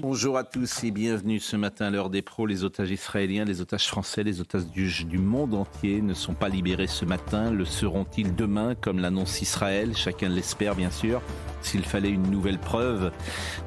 Bonjour à tous et bienvenue ce matin à l'heure des pros. Les otages israéliens, les otages français, les otages du, du monde entier ne sont pas libérés ce matin. Le seront-ils demain, comme l'annonce Israël? Chacun l'espère bien sûr. S'il fallait une nouvelle preuve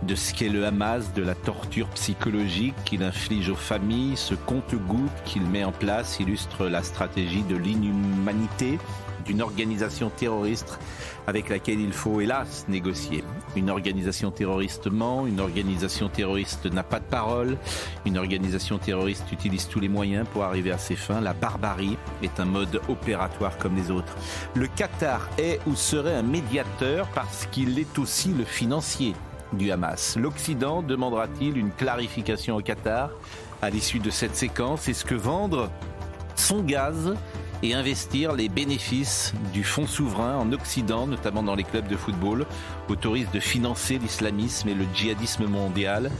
de ce qu'est le Hamas, de la torture psychologique qu'il inflige aux familles, ce compte-goutte qu'il met en place illustre la stratégie de l'inhumanité d'une organisation terroriste avec laquelle il faut hélas négocier. Une organisation terroriste ment, une organisation terroriste n'a pas de parole, une organisation terroriste utilise tous les moyens pour arriver à ses fins. La barbarie est un mode opératoire comme les autres. Le Qatar est ou serait un médiateur parce qu'il est aussi le financier du Hamas. L'Occident demandera-t-il une clarification au Qatar à l'issue de cette séquence? Est-ce que vendre son gaz et investir les bénéfices du fonds souverain en Occident, notamment dans les clubs de football, autorise de financer l'islamisme et le djihadisme mondial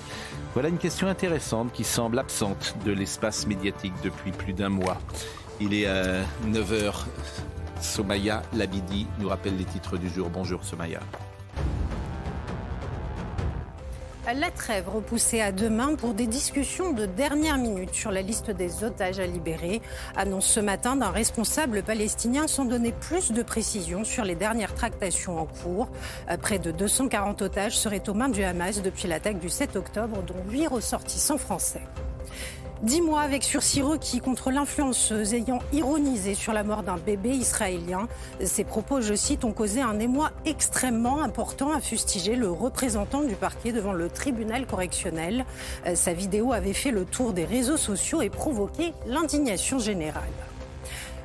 Voilà une question intéressante qui semble absente de l'espace médiatique depuis plus d'un mois. Il est à 9h. Somaya Labidi nous rappelle les titres du jour. Bonjour Somaya. La trêve repoussée à demain pour des discussions de dernière minute sur la liste des otages à libérer, annonce ce matin d'un responsable palestinien sans donner plus de précisions sur les dernières tractations en cours. Près de 240 otages seraient aux mains du Hamas depuis l'attaque du 7 octobre, dont 8 ressortissants français. Dix mois avec sursis requis contre l'influenceuse ayant ironisé sur la mort d'un bébé israélien. Ces propos, je cite, ont causé un émoi extrêmement important, a fustigé le représentant du parquet devant le tribunal correctionnel. Sa vidéo avait fait le tour des réseaux sociaux et provoqué l'indignation générale.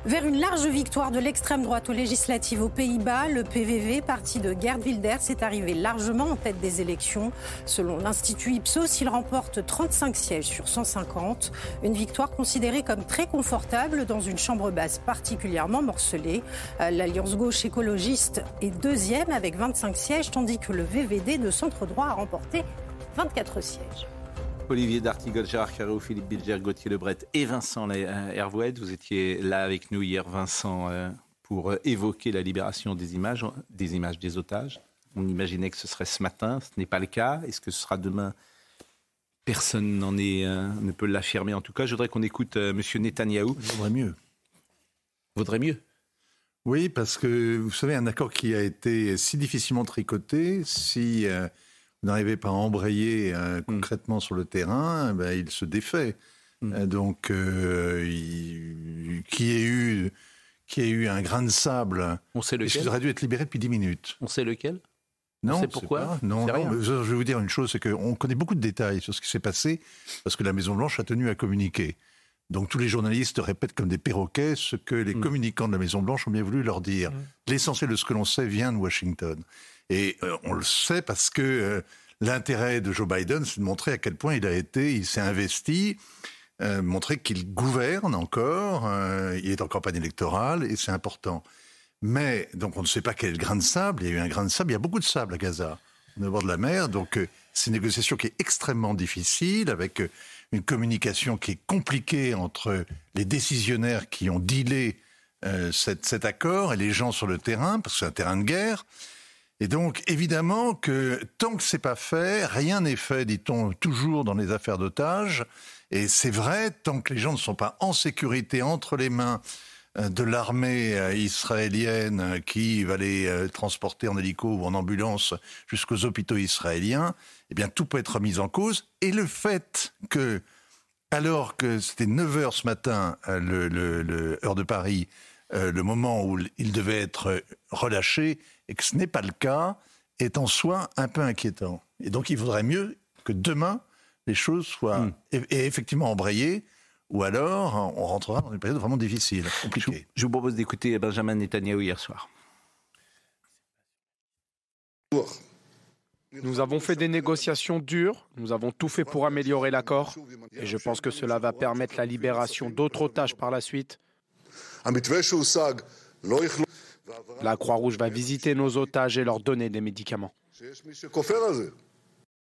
Vers une large victoire de l'extrême droite aux législatives aux Pays-Bas, le PVV, parti de Gerd Wilders, est arrivé largement en tête des élections. Selon l'Institut Ipsos, il remporte 35 sièges sur 150. Une victoire considérée comme très confortable dans une chambre basse particulièrement morcelée. L'Alliance gauche écologiste est deuxième avec 25 sièges, tandis que le VVD de centre droit a remporté 24 sièges. Olivier D'Artigol, Gérard Carreau, Philippe Bilger, Gauthier Lebret et Vincent Hervouet. Vous étiez là avec nous hier, Vincent, pour évoquer la libération des images, des images des otages. On imaginait que ce serait ce matin, ce n'est pas le cas. Est-ce que ce sera demain? Personne n'en est, ne peut l'affirmer. En tout cas, je voudrais qu'on écoute M. Netanyahou. Vaudrait mieux. Vaudrait mieux? Oui, parce que vous savez, un accord qui a été si difficilement tricoté, si euh, n'arrivez pas à embrayer euh, concrètement sur le terrain, ben, il se défait. Mm. Euh, donc, euh, il- qui ait eu qui ait eu un grain de sable, On sait il lequel aurait dû être libéré depuis 10 minutes. On sait lequel Non, pourquoi. Non, mais je vais vous dire une chose, c'est qu'on connaît beaucoup de détails sur ce qui s'est passé, parce que la Maison-Blanche a tenu à communiquer. Donc tous les journalistes répètent comme des perroquets ce que les Mm. communicants de la Maison-Blanche ont bien voulu leur dire. L'essentiel de ce que l'on sait vient de Washington. Et euh, on le sait parce que euh, l'intérêt de Joe Biden, c'est de montrer à quel point il a été, il s'est investi, euh, montrer qu'il gouverne encore, il est en campagne électorale et c'est important. Mais donc on ne sait pas quel grain de sable. Il y a eu un grain de sable. Il y a beaucoup de sable à Gaza, au bord de la mer. Donc c'est une négociation qui est extrêmement difficile, avec une communication qui est compliquée entre les décisionnaires qui ont dealé cet accord et les gens sur le terrain, parce que c'est un terrain de guerre. Et donc, évidemment que tant que c'est pas fait, rien n'est fait, dit-on toujours dans les affaires d'otages. Et c'est vrai, tant que les gens ne sont pas en sécurité entre les mains euh, de l'armée euh, israélienne euh, qui va les transporter en hélico ou en ambulance jusqu'aux hôpitaux israéliens, eh bien, tout peut être mis en cause. Et le fait que, alors que c'était 9 heures ce matin, le, le- heure de Paris, le moment où il devait être relâché, et que ce n'est pas le cas, est en soi un peu inquiétant. Et donc, il vaudrait mieux que demain, les choses soient Hmm. et, et effectivement embrayées, ou alors on rentrera dans une période vraiment difficile, compliquée. Je vous propose d'écouter Benjamin Netanyahu hier soir. Nous avons fait des négociations dures, nous avons tout fait pour améliorer l'accord, et je pense que cela va permettre la libération d'autres otages par la suite. La Croix-Rouge va visiter nos otages et leur donner des médicaments.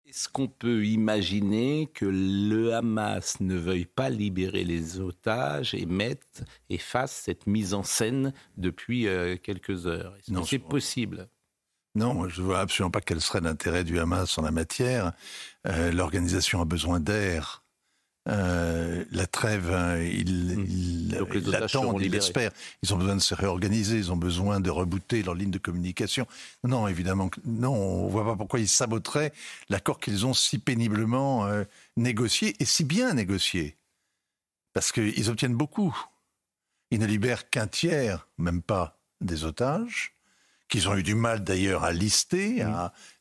Est-ce qu'on peut imaginer que le Hamas ne veuille pas libérer les otages et mette et fasse cette mise en scène depuis euh, quelques heures? Est-ce que c'est possible? Non, je ne vois absolument pas quel serait l'intérêt du Hamas en la matière. Euh, l'organisation a besoin d'air. Euh, la trêve, hein, il, hmm. il, il l'attend, il l'espère. Ils ont besoin de se réorganiser, ils ont besoin de rebooter leur ligne de communication. Non, évidemment, non, on voit pas pourquoi ils saboteraient l'accord qu'ils ont si péniblement euh, négocié et si bien négocié. Parce qu'ils obtiennent beaucoup. Ils ne libèrent qu'un tiers, même pas, des otages qu'ils ont eu du mal d'ailleurs à lister,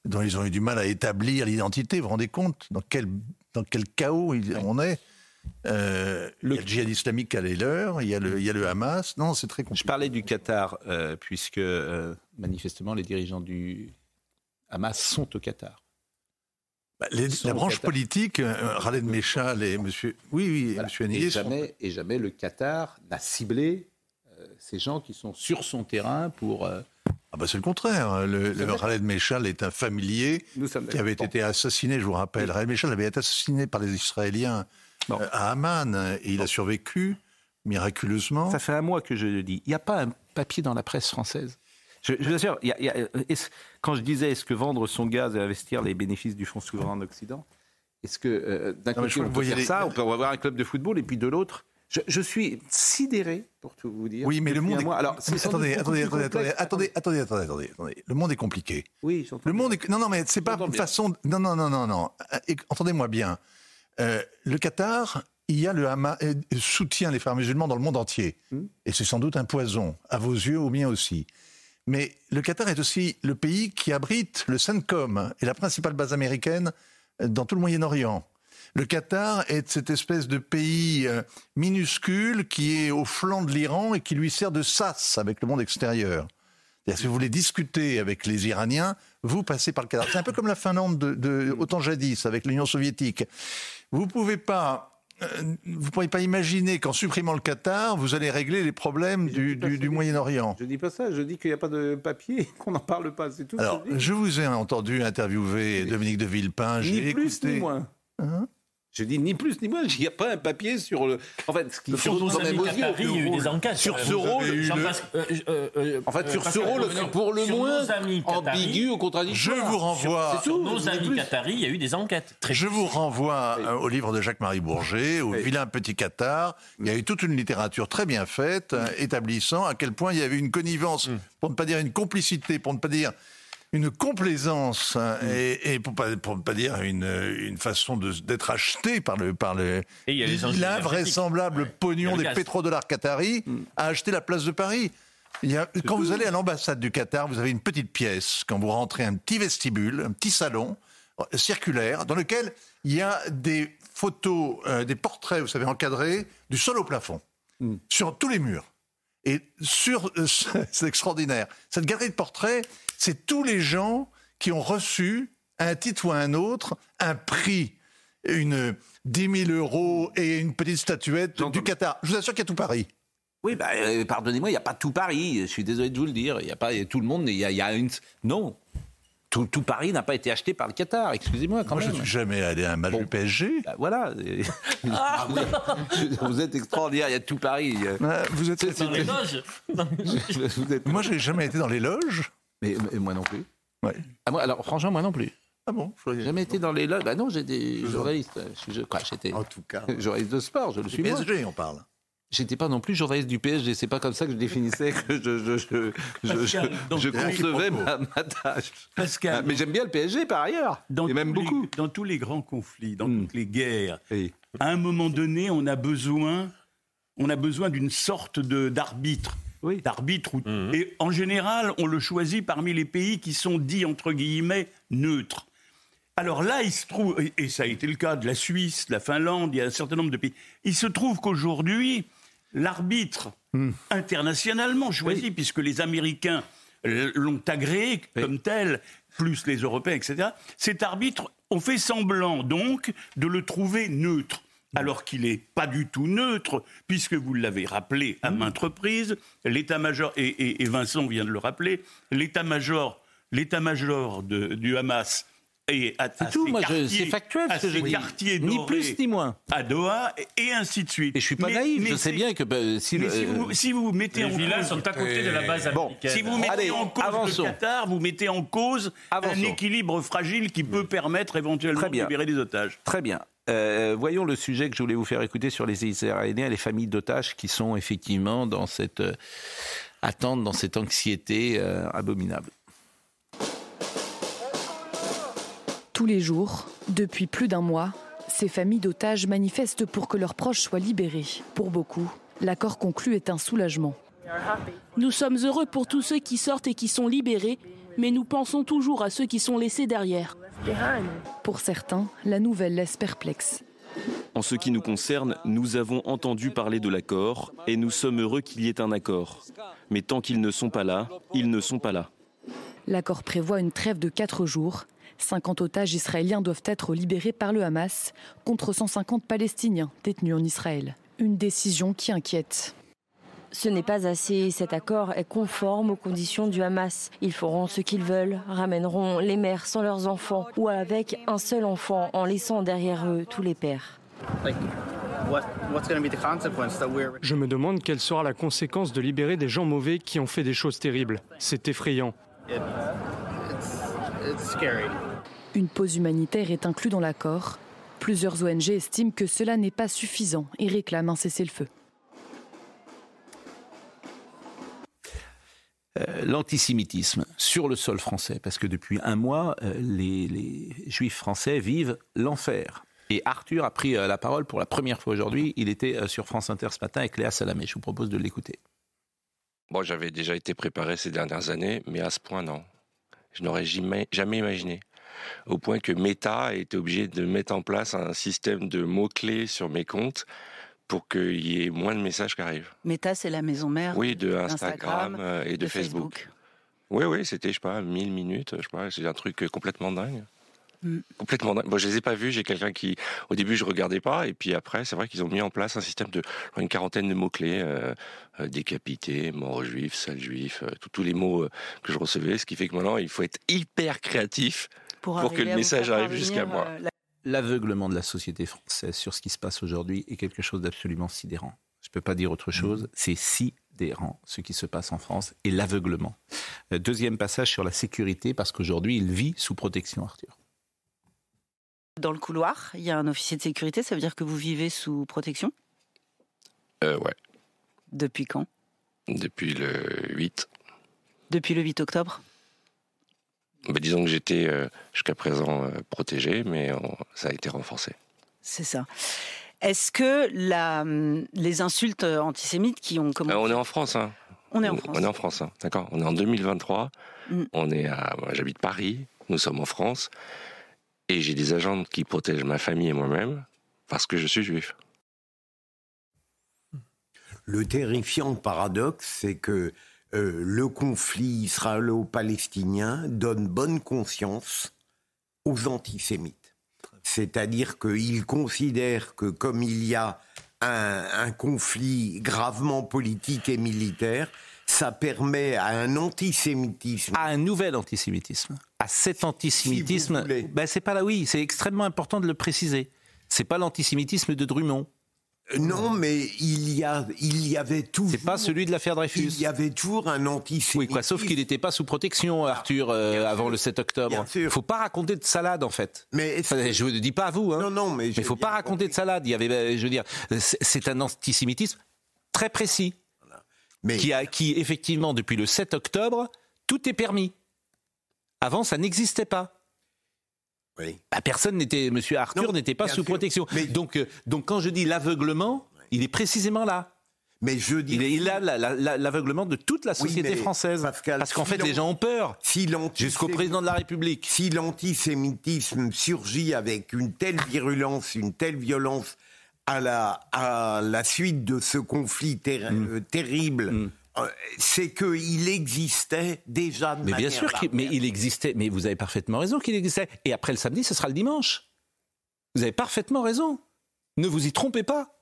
dont ils ont eu du mal à établir l'identité. Vous vous rendez compte dans quel dans quel chaos on est. Euh, le... Il y a le djihad islamique à l'heure, il, y a le, il y a le Hamas. Non, c'est très compliqué. Je parlais du Qatar, euh, puisque euh, manifestement les dirigeants du Hamas sont au Qatar. Bah, la branche politique, Khaled Meshal et Monsieur, oui, oui, Monsieur et jamais, et jamais le Qatar n'a ciblé ces gens qui sont sur son terrain pour ah bah c'est le contraire. Le, le Khaled Meshal est un familier qui avait été assassiné, je vous rappelle. Khaled Meshal avait été assassiné par les Israéliens euh, à Amman et il a survécu miraculeusement. Ça fait un mois que je le dis. Il n'y a pas un papier dans la presse française? Je, je vous assure, il y a, il y a, quand je disais est-ce que vendre son gaz et investir les bénéfices du Fonds souverain en Occident, est-ce que euh, d'un côté on peut faire les... ça, on peut avoir un club de football et puis de l'autre je, suis sidéré, pour tout vous dire. Oui, mais le monde est... Alors, attendez, attendez, attendez, attendez, attendez, attendez, attendez, Le monde est compliqué. Oui, Le monde est... Non, non, mais c'est pas une façon... Non, non, non, non, non. Entendez-moi bien. Euh, le Qatar, il y a le Hamas, euh, soutient les frères musulmans dans le monde entier. Hmm. Et c'est sans doute un poison, à vos yeux, au mien aussi. Mais le Qatar est aussi le pays qui abrite le CENTCOM et la principale base américaine dans tout le Moyen-Orient. Le Qatar est cette espèce de pays euh, minuscule qui est au flanc de l'Iran et qui lui sert de sas avec le monde extérieur. Si vous voulez discuter avec les Iraniens, vous passez par le Qatar. C'est un peu comme la Finlande de, de autant jadis avec l'Union soviétique. Vous pouvez pas euh, vous ne pourriez pas imaginer qu'en supprimant le Qatar, vous allez régler les problèmes du, du, du Moyen-Orient. Je dis pas ça, je dis qu'il n'y a pas de papier, qu'on n'en parle pas, c'est tout. Alors, je, je, vous ai entendu interviewer Dominique de Villepin. Ni plus écouté... ni moins. Hein? Je dis ni plus ni moins, il n'y a pas un papier sur le. En fait, ce qui sur nos amis Qataris, il y a eu des enquêtes. Sur ce rôle. Le... En fait, sur ce rôle, pour le moins ambigu au contradictoire. Je vous renvoie. Sur, sur nos amis Qataris, il y a eu des enquêtes. Je vous renvoie au livre de Jacques-Marie Bourget, au. Vilain Petit Qatar. Il y a eu toute une littérature très bien faite, établissant à quel point il y avait une connivence, mm. pour ne pas dire une complicité, pour ne pas dire une complaisance hein, mm. et, et, pour pas pour ne pas dire une, une façon d'être acheté par le par le l'invraisemblable pognon des pétrodollars qataris mm. à acheter la place de Paris. Il y a, quand vous allez à l'ambassade du Qatar, vous avez une petite pièce. Quand vous rentrez, un petit vestibule, un petit salon euh, circulaire dans lequel il y a des photos, euh, des portraits, vous savez, encadrés du sol au plafond, mm. sur tous les murs. Et sur, euh, c'est extraordinaire. Cette galerie de portraits, c'est tous les gens qui ont reçu, à un titre ou à un autre, un prix, une 10 000 euros et une petite statuette du Qatar. Je vous assure qu'il y a tout Paris. Oui, bah, euh, pardonnez-moi, il n'y a pas tout Paris. Je suis désolé de vous le dire. Il n'y a pas tout le monde. Il y a, il y a une. Non, tout, tout, Paris n'a pas été acheté par le Qatar, excusez-moi quand Moi, même. je ne suis jamais allé à un match bon. du PSG. Bah, voilà. Ah. vous êtes extraordinaire, il y a tout Paris. Bah, vous êtes, dans les loges. vous êtes... Moi, je n'ai jamais été dans les loges. Mais, mais moi non plus. Ouais. Ah, moi, alors, franchement, moi non plus. Ah bon J'ai jamais été dans les loges. Bah non, j'étais journaliste. Je, quoi, j'étais en tout cas. journaliste de sport, je le suis. PSG, on parle. J'étais pas non plus journaliste du PSG, c'est pas comme ça que je définissais que je, je, je, Pascal, je, je concevais ma, ma, tâche. Pascal, mais j'aime bien le PSG par ailleurs, dans et même beaucoup. Les, dans tous les grands conflits, dans mm. toutes les guerres, oui. à un moment donné, on a besoin, on a besoin d'une sorte d'arbitre. Oui. D'arbitre. Mm. Et en général, on le choisit parmi les pays qui sont dits, entre guillemets, neutres. Alors là, il se trouve, et ça a été le cas de la Suisse, de la Finlande, il y a un certain nombre de pays, il se trouve qu'aujourd'hui, l'arbitre mmh. internationalement choisi, oui. puisque les Américains l'ont agréé comme tel, plus les Européens, etc. Cet arbitre, on fait semblant donc de le trouver neutre alors qu'il n'est pas du tout neutre, puisque vous l'avez rappelé à maintes reprises, l'état-major, et, Vincent vient de le rappeler, l'état-major, l'état-major du Hamas et à, c'est tout, moi c'est factuel ce que je dis. Ni plus ni moins. À Doha et, ainsi de suite. Et je suis pas naïf, je sais bien que bah, si, vous, si, vous, mettez les en villas sont à côté de la base américaine. si vous mettez en cause le Qatar, vous mettez en cause un équilibre fragile qui peut permettre éventuellement de libérer des otages. Très bien. Euh, voyons le sujet que je voulais vous faire écouter sur les Israéliens et les familles d'otages qui sont effectivement dans cette euh, attente, dans cette anxiété euh, abominable. Tous les jours, depuis plus d'un mois, ces familles d'otages manifestent pour que leurs proches soient libérés. Pour beaucoup, l'accord conclu est un soulagement. Nous sommes heureux pour tous ceux qui sortent et qui sont libérés, mais nous pensons toujours à ceux qui sont laissés derrière. Pour certains, la nouvelle laisse perplexe. En ce qui nous concerne, nous avons entendu parler de l'accord et nous sommes heureux qu'il y ait un accord. Mais tant qu'ils ne sont pas là, ils ne sont pas là. L'accord prévoit une trêve de quatre jours 50 otages israéliens doivent être libérés par le Hamas contre 150 Palestiniens détenus en Israël. Une décision qui inquiète. Ce n'est pas assez. Cet accord est conforme aux conditions du Hamas. Ils feront ce qu'ils veulent, ramèneront les mères sans leurs enfants ou avec un seul enfant en laissant derrière eux tous les pères. Je me demande quelle sera la conséquence de libérer des gens mauvais qui ont fait des choses terribles. C'est effrayant. Une pause humanitaire est inclue dans l'accord. Plusieurs ONG estiment que cela n'est pas suffisant et réclament un cessez-le-feu. Euh, l'antisémitisme sur le sol français, parce que depuis un mois, euh, les, juifs français vivent l'enfer. Et Arthur a pris euh, la parole pour la première fois aujourd'hui. Il était sur France Inter ce matin avec Léa Salamé. Je vous propose de l'écouter. Bon, j'avais déjà été préparé ces dernières années, mais à ce point, non. Je n'aurais jamais, jamais imaginé au point que Meta a été obligé de mettre en place un système de mots-clés sur mes comptes pour qu'il y ait moins de messages qui arrivent. Meta, c'est la maison mère Oui, de Instagram, euh, et de, Facebook. Oui, oui, c'était, je sais pas, 1000 minutes, je sais pas, c'est un truc complètement dingue. Mm. Complètement dingue. Bon, je les ai pas vus. J'ai quelqu'un qui, au début, je regardais pas, et puis après, c'est vrai qu'ils ont mis en place un système de une quarantaine de mots clés euh, euh, décapité, mort juif, sale juif, tous les mots que je recevais. Ce qui fait que maintenant, il faut être hyper créatif pour, que le message arrive jusqu'à moi. L'aveuglement de la société française sur ce qui se passe aujourd'hui est quelque chose d'absolument sidérant. Je ne peux pas dire autre mmh. chose. C'est sidérant ce qui se passe en France et l'aveuglement. Euh, deuxième passage sur la sécurité, parce qu'aujourd'hui, il vit sous protection, Arthur. Dans le couloir, il y a un officier de sécurité, ça veut dire que vous vivez sous protection? Euh, Ouais. Depuis quand? Depuis le 8. Depuis le 8 octobre? Bah, disons que j'étais euh, jusqu'à présent euh, protégé, mais ça a été renforcé. C'est ça. Est-ce que la, hum, les insultes antisémites qui ont commencé... on est en France, hein. On est en France. On est en France, hein. d'accord. On est en 2023. Mm. On est à, j'habite Paris. Nous sommes en France, et j'ai des agents qui protègent ma famille et moi-même parce que je suis juif. Le terrifiant paradoxe, c'est que euh, le conflit israélo-palestinien donne bonne conscience aux antisémites. C'est-à-dire qu'ils considèrent que comme il y a un, conflit gravement politique et militaire, ça permet à un antisémitisme. À un nouvel antisémitisme. À cet antisémitisme. ben c'est pas là, oui, c'est extrêmement important de le préciser. C'est pas l'antisémitisme de Drummond. Euh, non, mais il y, a, il y avait toujours. C'est pas celui de l'affaire Dreyfus. Il y avait toujours un antisémitisme. Oui, quoi, sauf qu'il n'était pas sous protection, Arthur, euh, avant le 7 octobre. Il faut pas raconter de salade, en fait. Mais je ne dis pas à vous. Hein. Non, non, mais. Il faut pas raconter de salade. Il y avait, ben, je veux dire, c'est un antisémitisme très précis. Mais... Qui, a, qui, effectivement, depuis le 7 octobre, tout est permis. Avant, ça n'existait pas. Bah, personne n'était, Monsieur Arthur n'était pas sous protection. Donc, euh, donc quand je dis l'aveuglement, il est précisément là. Mais je dis. Il, a l'aveuglement de toute la société française. Parce qu'en fait, les gens ont peur. Jusqu'au président de la République. Si l'antisémitisme surgit avec une telle virulence, une telle violence à la, à la suite de ce conflit mm. euh, terrible mm. Euh, c'est qu'il existait déjà de Mais bien sûr, qu'il- mais il existait. Mais vous avez parfaitement raison qu'il existait. Et après le samedi, ce sera le dimanche. Vous avez parfaitement raison. Ne vous y trompez pas.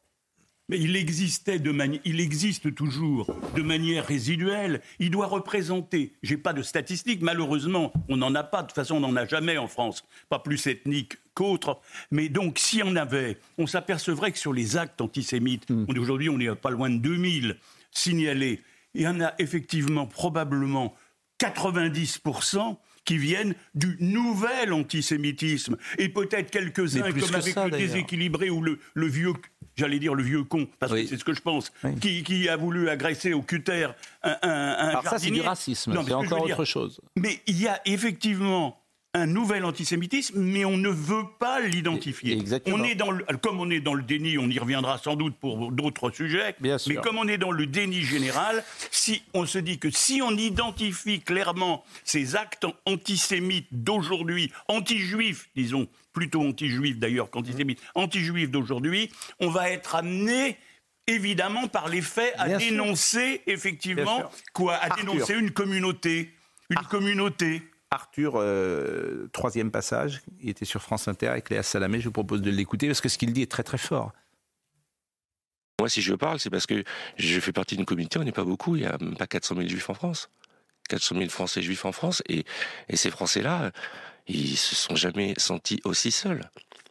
Mais il existait de manière, il existe toujours de manière résiduelle. Il doit représenter. J'ai pas de statistiques, malheureusement, on n'en a pas. De toute façon, on n'en a jamais en France, pas plus ethnique qu'autre. Mais donc, si on avait, on s'apercevrait que sur les actes antisémites, on- aujourd'hui, on est pas loin de 2000 signalés. Il y en a effectivement probablement 90% qui viennent du nouvel antisémitisme. Et peut-être quelques-uns, comme avec ça, le déséquilibré ou le, le vieux, j'allais dire le vieux con, parce que c'est ce que je pense, qui, qui a voulu agresser au cutter un, un, un Alors ça, c'est du racisme. C'est ce encore autre chose. Mais il y a effectivement un nouvel antisémitisme, mais on ne veut pas l'identifier. On est dans le, comme on est dans le déni, on y reviendra sans doute pour d'autres sujets. mais comme on est dans le déni général, si on se dit que si on identifie clairement ces actes antisémites d'aujourd'hui, anti-juifs, disons plutôt anti-juifs d'ailleurs qu'antisémites, anti-juifs d'aujourd'hui, on va être amené évidemment par les faits à Bien dénoncer effectivement quoi, à Arthur. dénoncer une communauté, une communauté. Arthur, euh, troisième passage, il était sur France Inter avec Léa Salamé, je vous propose de l'écouter parce que ce qu'il dit est très très fort. Moi, si je parle, c'est parce que je fais partie d'une communauté, on n'est pas beaucoup, il n'y a même pas 400 000 juifs en France. 400 000 Français juifs en France, et, ces Français-là, ils se sont jamais sentis aussi seuls.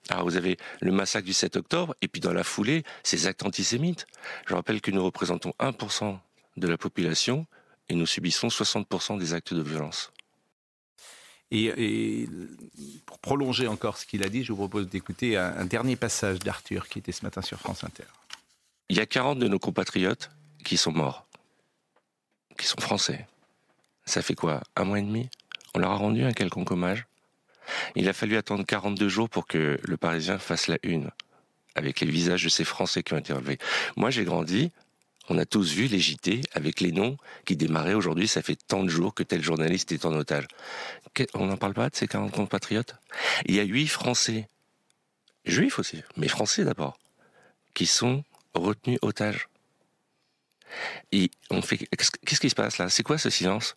Alors vous avez le massacre du 7 octobre, et puis dans la foulée, ces actes antisémites. Je rappelle que nous représentons 1% de la population, et nous subissons 60% des actes de violence. Et, pour prolonger encore ce qu'il a dit, je vous propose d'écouter un, un dernier passage d'Arthur qui était ce matin sur France Inter. Il y a 40 de nos compatriotes qui sont morts, qui sont français. Ça fait quoi Un mois et demi? On leur a rendu un quelconque hommage? Il a fallu attendre 42 jours pour que le Parisien fasse la une, avec les visages de ces Français qui ont été relevés. Moi, j'ai grandi, on a tous vu les JT avec les noms qui démarraient aujourd'hui, ça fait tant de jours que tel journaliste est en otage. On n'en parle pas de ces 40 compatriotes Il y a 8 Français, juifs aussi, mais Français d'abord, qui sont retenus otages. Et on fait, qu'est-ce qui se passe là? C'est quoi ce silence?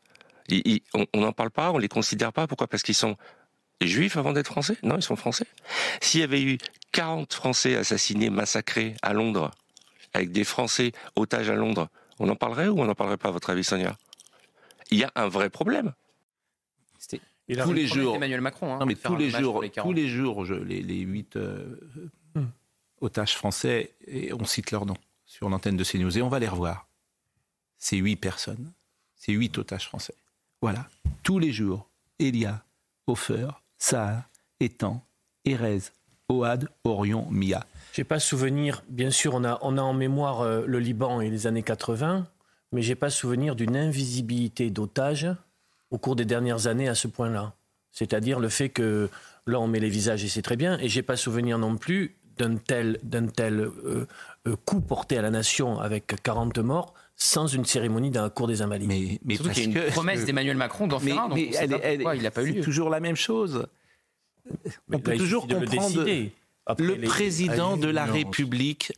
On n'en parle pas, on les considère pas. Pourquoi? Parce qu'ils sont juifs avant d'être français? Non, ils sont français. S'il y avait eu 40 Français assassinés, massacrés à Londres, avec des Français otages à Londres, on en parlerait ou on n'en parlerait pas, à votre avis, Sonia? Il y a un vrai problème. Il a tous les jours. Emmanuel Macron, hein, non, mais tous les jours, les 40. tous les jours, je- les, les huit euh, otages français, et on cite leurs noms sur l'antenne de CNews et on va les revoir. C'est huit personnes, c'est huit otages français. Voilà, tous les jours, Elia, Hofer, Saar, Etan, Erez, Oad, Orion, Mia. J'ai pas souvenir, bien sûr, on a, on a en mémoire euh, le Liban et les années 80, mais j'ai pas souvenir d'une invisibilité d'otages au cours des dernières années à ce point-là. C'est-à-dire le fait que là, on met les visages et c'est très bien, et j'ai pas souvenir non plus d'un tel, d'un tel euh, euh, coup porté à la nation avec 40 morts sans une cérémonie dans la cour des Invalides. Mais, mais Surtout qu'il y a une que- promesse d'Emmanuel Macron d'en faire un, donc pas pourquoi il n'a pas eu c'est toujours la même chose. Mais on peut là, toujours de le comprendre. décider. Après, le les- président de la Non, République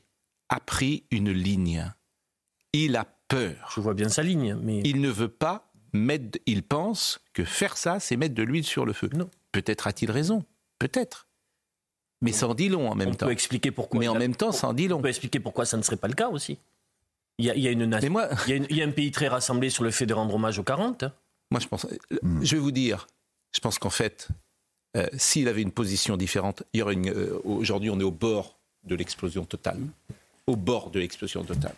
a pris une ligne. Il a peur. Je vois bien sa ligne, mais il ne veut pas mettre. Il pense que faire ça, c'est mettre de l'huile sur le feu. Peut-être a-t-il raison. Peut-être. Mais en dit long en même on temps. peut expliquer pourquoi. Mais en il même temps, en dit long. On peut expliquer pourquoi ça ne serait pas le cas aussi. Il y a, il y a une nation. il, y a une- il y a un pays très rassemblé sur le fait de rendre hommage aux 40. hein. Moi, je pense. Je vais vous dire. Je pense qu'en fait, euh, s'il avait une position différente, il y aurait une. euh, Aujourd'hui, on est au bord de l'explosion totale. Au bord de l'explosion totale.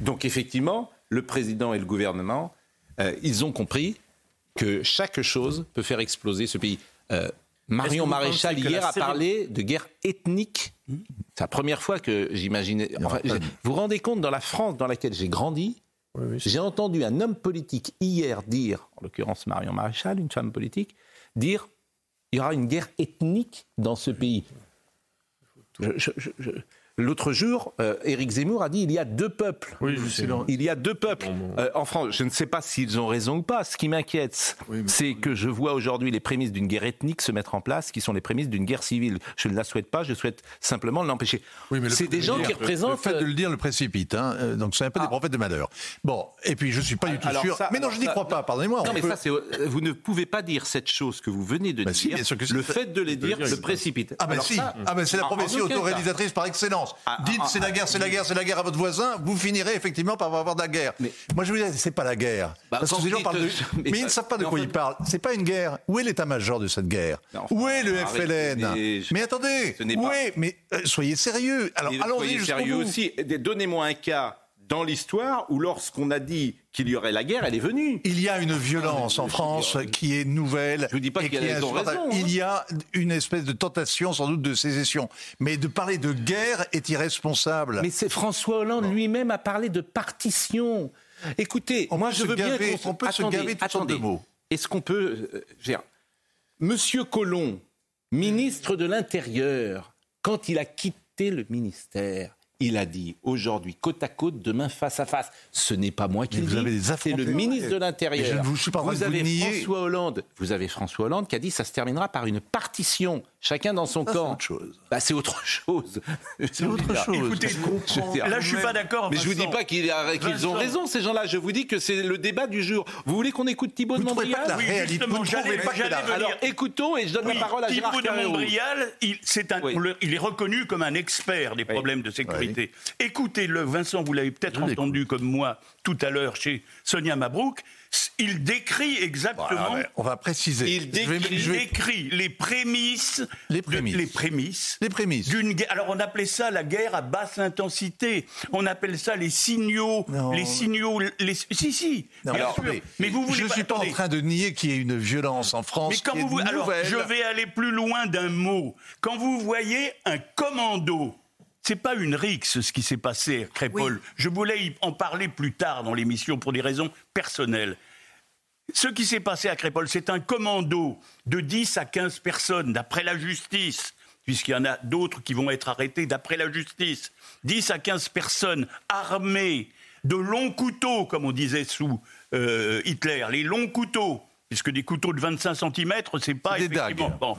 Donc, effectivement, le président et le gouvernement, euh, ils ont compris que chaque chose peut faire exploser ce pays. Euh, Marion Maréchal, hier, a parlé de guerre ethnique. C'est la première fois que j'imaginais. enfin, vous vous rendez compte, dans la France dans laquelle j'ai grandi, j'ai entendu un homme politique hier dire, en l'occurrence Marion Maréchal, une femme politique, dire il y aura une guerre ethnique dans ce pays. L'autre jour, euh, Éric Zemmour a dit il y a deux peuples. Oui, je sais. Il y a deux peuples. Euh, en France, je ne sais pas s'ils ont raison ou pas. Ce qui m'inquiète, c'est que je vois aujourd'hui les prémices d'une guerre ethnique se mettre en place, qui sont les prémices d'une guerre civile. Je ne la souhaite pas, je souhaite simplement l'empêcher. Oui, mais c'est des gens qui représentent. Le fait de le dire le précipite. Hein. Euh, donc c'est un peu des prophètes de malheur. Bon, et puis je suis pas du tout Alors sûr. ça- mais non, je n'y crois pas. Pardonnez-moi. Non, on mais peut- ça, c'est. Vous ne pouvez pas dire cette chose que vous venez de Bah si, dire. bien sûr que si. le fait de les dire le précipite. Ah ben si, ah ben c'est la prophétie autoréalisatrice par excellence. Ah, Dites ah, c'est la ah, guerre, c'est la guerre, c'est la guerre à votre voisin, vous finirez effectivement par avoir de la guerre. Moi je vous dis, c'est pas la guerre. Bah, Parce que ces gens parlent de... dites- Mais, mais ils ne savent pas de quoi ils parlent. C'est pas une guerre. Où est l'état-major de cette guerre enfin, Où est le FLN mais je- Mais attendez, Ce n'est où pas- est Mais euh, soyez sérieux. Alors allons-y soyez sérieux aussi. Donnez-moi un cas dans l'histoire où lorsqu'on a dit qu'il y aurait la guerre, elle est venue. Il y a une violence en France qui est nouvelle. Je vous dis pas qu'il y a raison, hein. Il y a une espèce de tentation sans doute de sécession. Mais de parler de guerre est irresponsable. Mais c'est François Hollande lui-même a parlé de partition. Écoutez, On moi je se veux bien gaver- qu'on se- on peut se Attendez, gaver toutes sortes de attendez. mots. Est-ce qu'on peut euh, Monsieur Collomb, ministre de l'Intérieur, quand il a quitté le ministère, il a dit aujourd'hui côte à côte, demain face à face. Ce n'est pas moi qui le vous dis, avez des c'est le ministre de l'Intérieur. je ne vous- vous vous avez nier. François Hollande, vous avez François Hollande qui a dit ça se terminera par une partition, chacun dans son Ça, c'est camp. autre chose. Bah, c'est autre chose. C'est autre chose. Écoutez, là, je suis pas d'accord. Mais je vous dis Vincent. pas qu'ils qu'ils ont Vincent. raison, ces gens-là. Je vous dis que c'est le débat du jour. Vous voulez qu'on écoute Thibault Vous de pas Montbrial que la Oui, réalité- justement, vous ne j'allais- pas j'allais la-. Alors écoutons et je donne Oui, la parole à Gérard Thibaut de. Montbrial, il, c'est un, Oui. on le- il est reconnu comme un expert des problèmes de sécurité. Écoutez-le, Vincent, vous l'avez peut-être entendu comme moi tout à l'heure chez Sonia Mabrouk. Il décrit exactement. Voilà, on va préciser. Il Je vais- décrit, je vais- décrit les prémices, Les de- prémices. les prémices, Les prémices. d'une guerre. Alors on appelait ça la guerre à basse intensité. On appelle ça les signaux, Non. les signaux, les si si. Non, bien alors, sûr. mais Mais vous voulez je ne suis pas en train de nier qu'il y ait une violence en France. Mais quand est vous, alors, je vais aller plus loin d'un mot. Quand vous voyez un commando, c'est pas une rixe ce qui s'est passé à Crépole. Je voulais y en parler plus tard dans l'émission pour des raisons personnelles. Ce qui s'est passé à Crépole, c'est un commando de 10 à 15 personnes, d'après la justice, puisqu'il y en a d'autres qui vont être arrêtés d'après la justice. 10 à 15 personnes armées de longs couteaux, comme on disait sous euh, Hitler, les longs couteaux, puisque des couteaux de 25 cm, c'est pas effectivement. dagues. Bon.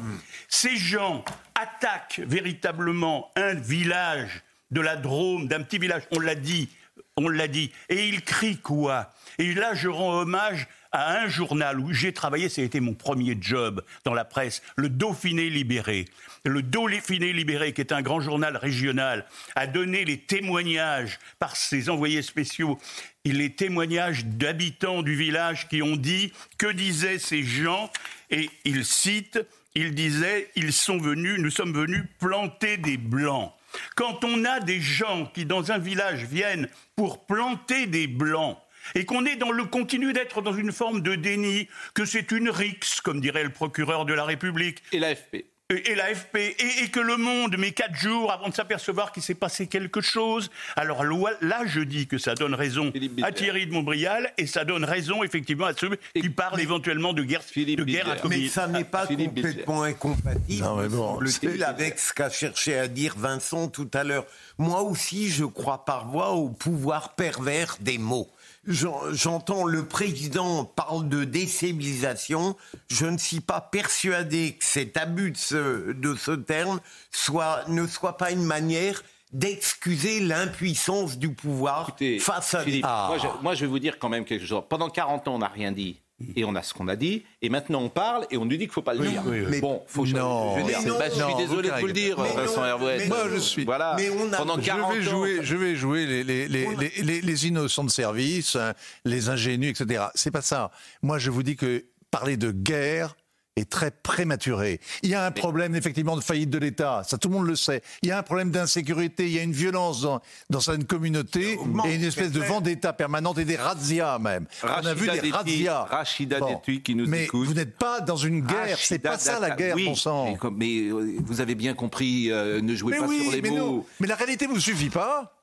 Ces gens attaquent véritablement un village de la Drôme, d'un petit village, on l'a dit, on l'a dit, et ils crient quoi? Et là, je rends hommage à un journal où j'ai travaillé, été mon premier job dans la presse, le Dauphiné Libéré. Le Dauphiné Libéré, qui est un grand journal régional, a donné les témoignages par ses envoyés spéciaux, les témoignages d'habitants du village qui ont dit que disaient ces gens, et ils citent, ils disaient, ils sont venus, nous sommes venus planter des blancs. Quand on a des gens qui, dans un village, viennent pour planter des blancs, et qu'on est dans le continue d'être dans une forme de déni, que c'est une rixe, comme dirait le procureur de la République. Et l'AFP. Et, et l'AFP, et, et que le monde met quatre jours avant de s'apercevoir qu'il s'est passé quelque chose. Alors là, je dis que ça donne raison à Thierry de Montbrial, et ça donne raison effectivement à ceux qui parlent éventuellement de guerre, de guerre atomique. Mais ça n'est pas complètement incompatible, Non, mais bon, avec ce qu'a cherché à dire Vincent tout à l'heure. Moi aussi, je crois par voie au pouvoir pervers des mots. J'en- J'entends le président parle de décivilisation. Je ne suis pas persuadé que cet abus de ce, de ce terme soit, ne soit pas une manière d'excuser l'impuissance du pouvoir face à Philippe, moi, je, moi, je vais vous dire quand même quelque chose. Pendant 40 ans, on n'a rien dit. Et on a ce qu'on a dit, et maintenant on parle, et on nous dit qu'il ne faut pas le Oui, dire. oui, oui. Bon, faut Non. je, veux dire, Mais non. bah, je suis désolé de vous le dire, Mais Vincent Hervouet. mais Moi, je suis. Voilà. Mais on a- Pendant Je 40 vais ans. jouer, je vais jouer les, les, les, les, les- les innocents de service, hein, les ingénus, etc. C'est pas ça. Moi, je vous dis que parler de guerre est très prématuré. Il y a un problème effectivement de faillite de l'État, ça tout le monde le sait. Il y a un problème d'insécurité, il y a une violence dans, dans certaines communautés et une espèce de vendetta permanente et des razzias même. On a vu des razzias. Rachida Bon. Qui nous Mais écoute. vous n'êtes pas dans une guerre, c'est pas ça la guerre, oui, bon sang. Mais, euh, vous avez bien compris, euh, ne jouez Mais pas oui, sur les mais mots. non. Mais la réalité vous suffit pas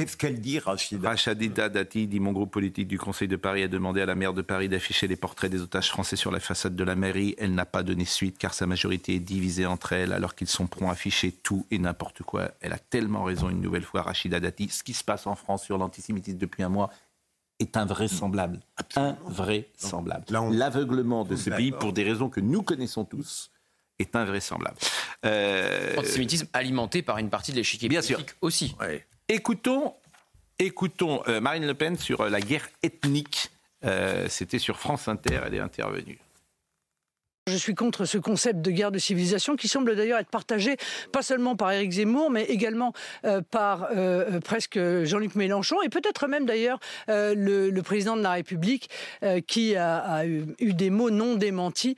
Qu'est-ce qu'elle dit, Rachida Rachida Dati dit Mon groupe politique du Conseil de Paris a demandé à la maire de Paris d'afficher les portraits des otages français sur la façade de la mairie. Elle n'a pas donné suite car sa majorité est divisée entre elles alors qu'ils sont prompts à afficher tout et n'importe quoi. Elle a tellement raison une nouvelle fois, Rachida Dati. Ce qui se passe en France sur l'antisémitisme depuis un mois est invraisemblable. Invraisemblable. L'aveuglement de ce pays, pour des raisons que nous connaissons tous, est invraisemblable. Euh... Antisémitisme alimenté par une partie de l'échiquier politique aussi. Écoutons, écoutons euh, Marine Le Pen sur euh, la guerre ethnique. Euh, c'était sur France Inter, elle est intervenue. Je suis contre ce concept de guerre de civilisation qui semble d'ailleurs être partagé pas seulement par Éric Zemmour, mais également euh, par euh, euh, presque Jean-Luc Mélenchon et peut-être même d'ailleurs le, président de la République qui a, a eu, eu, des mots non démentis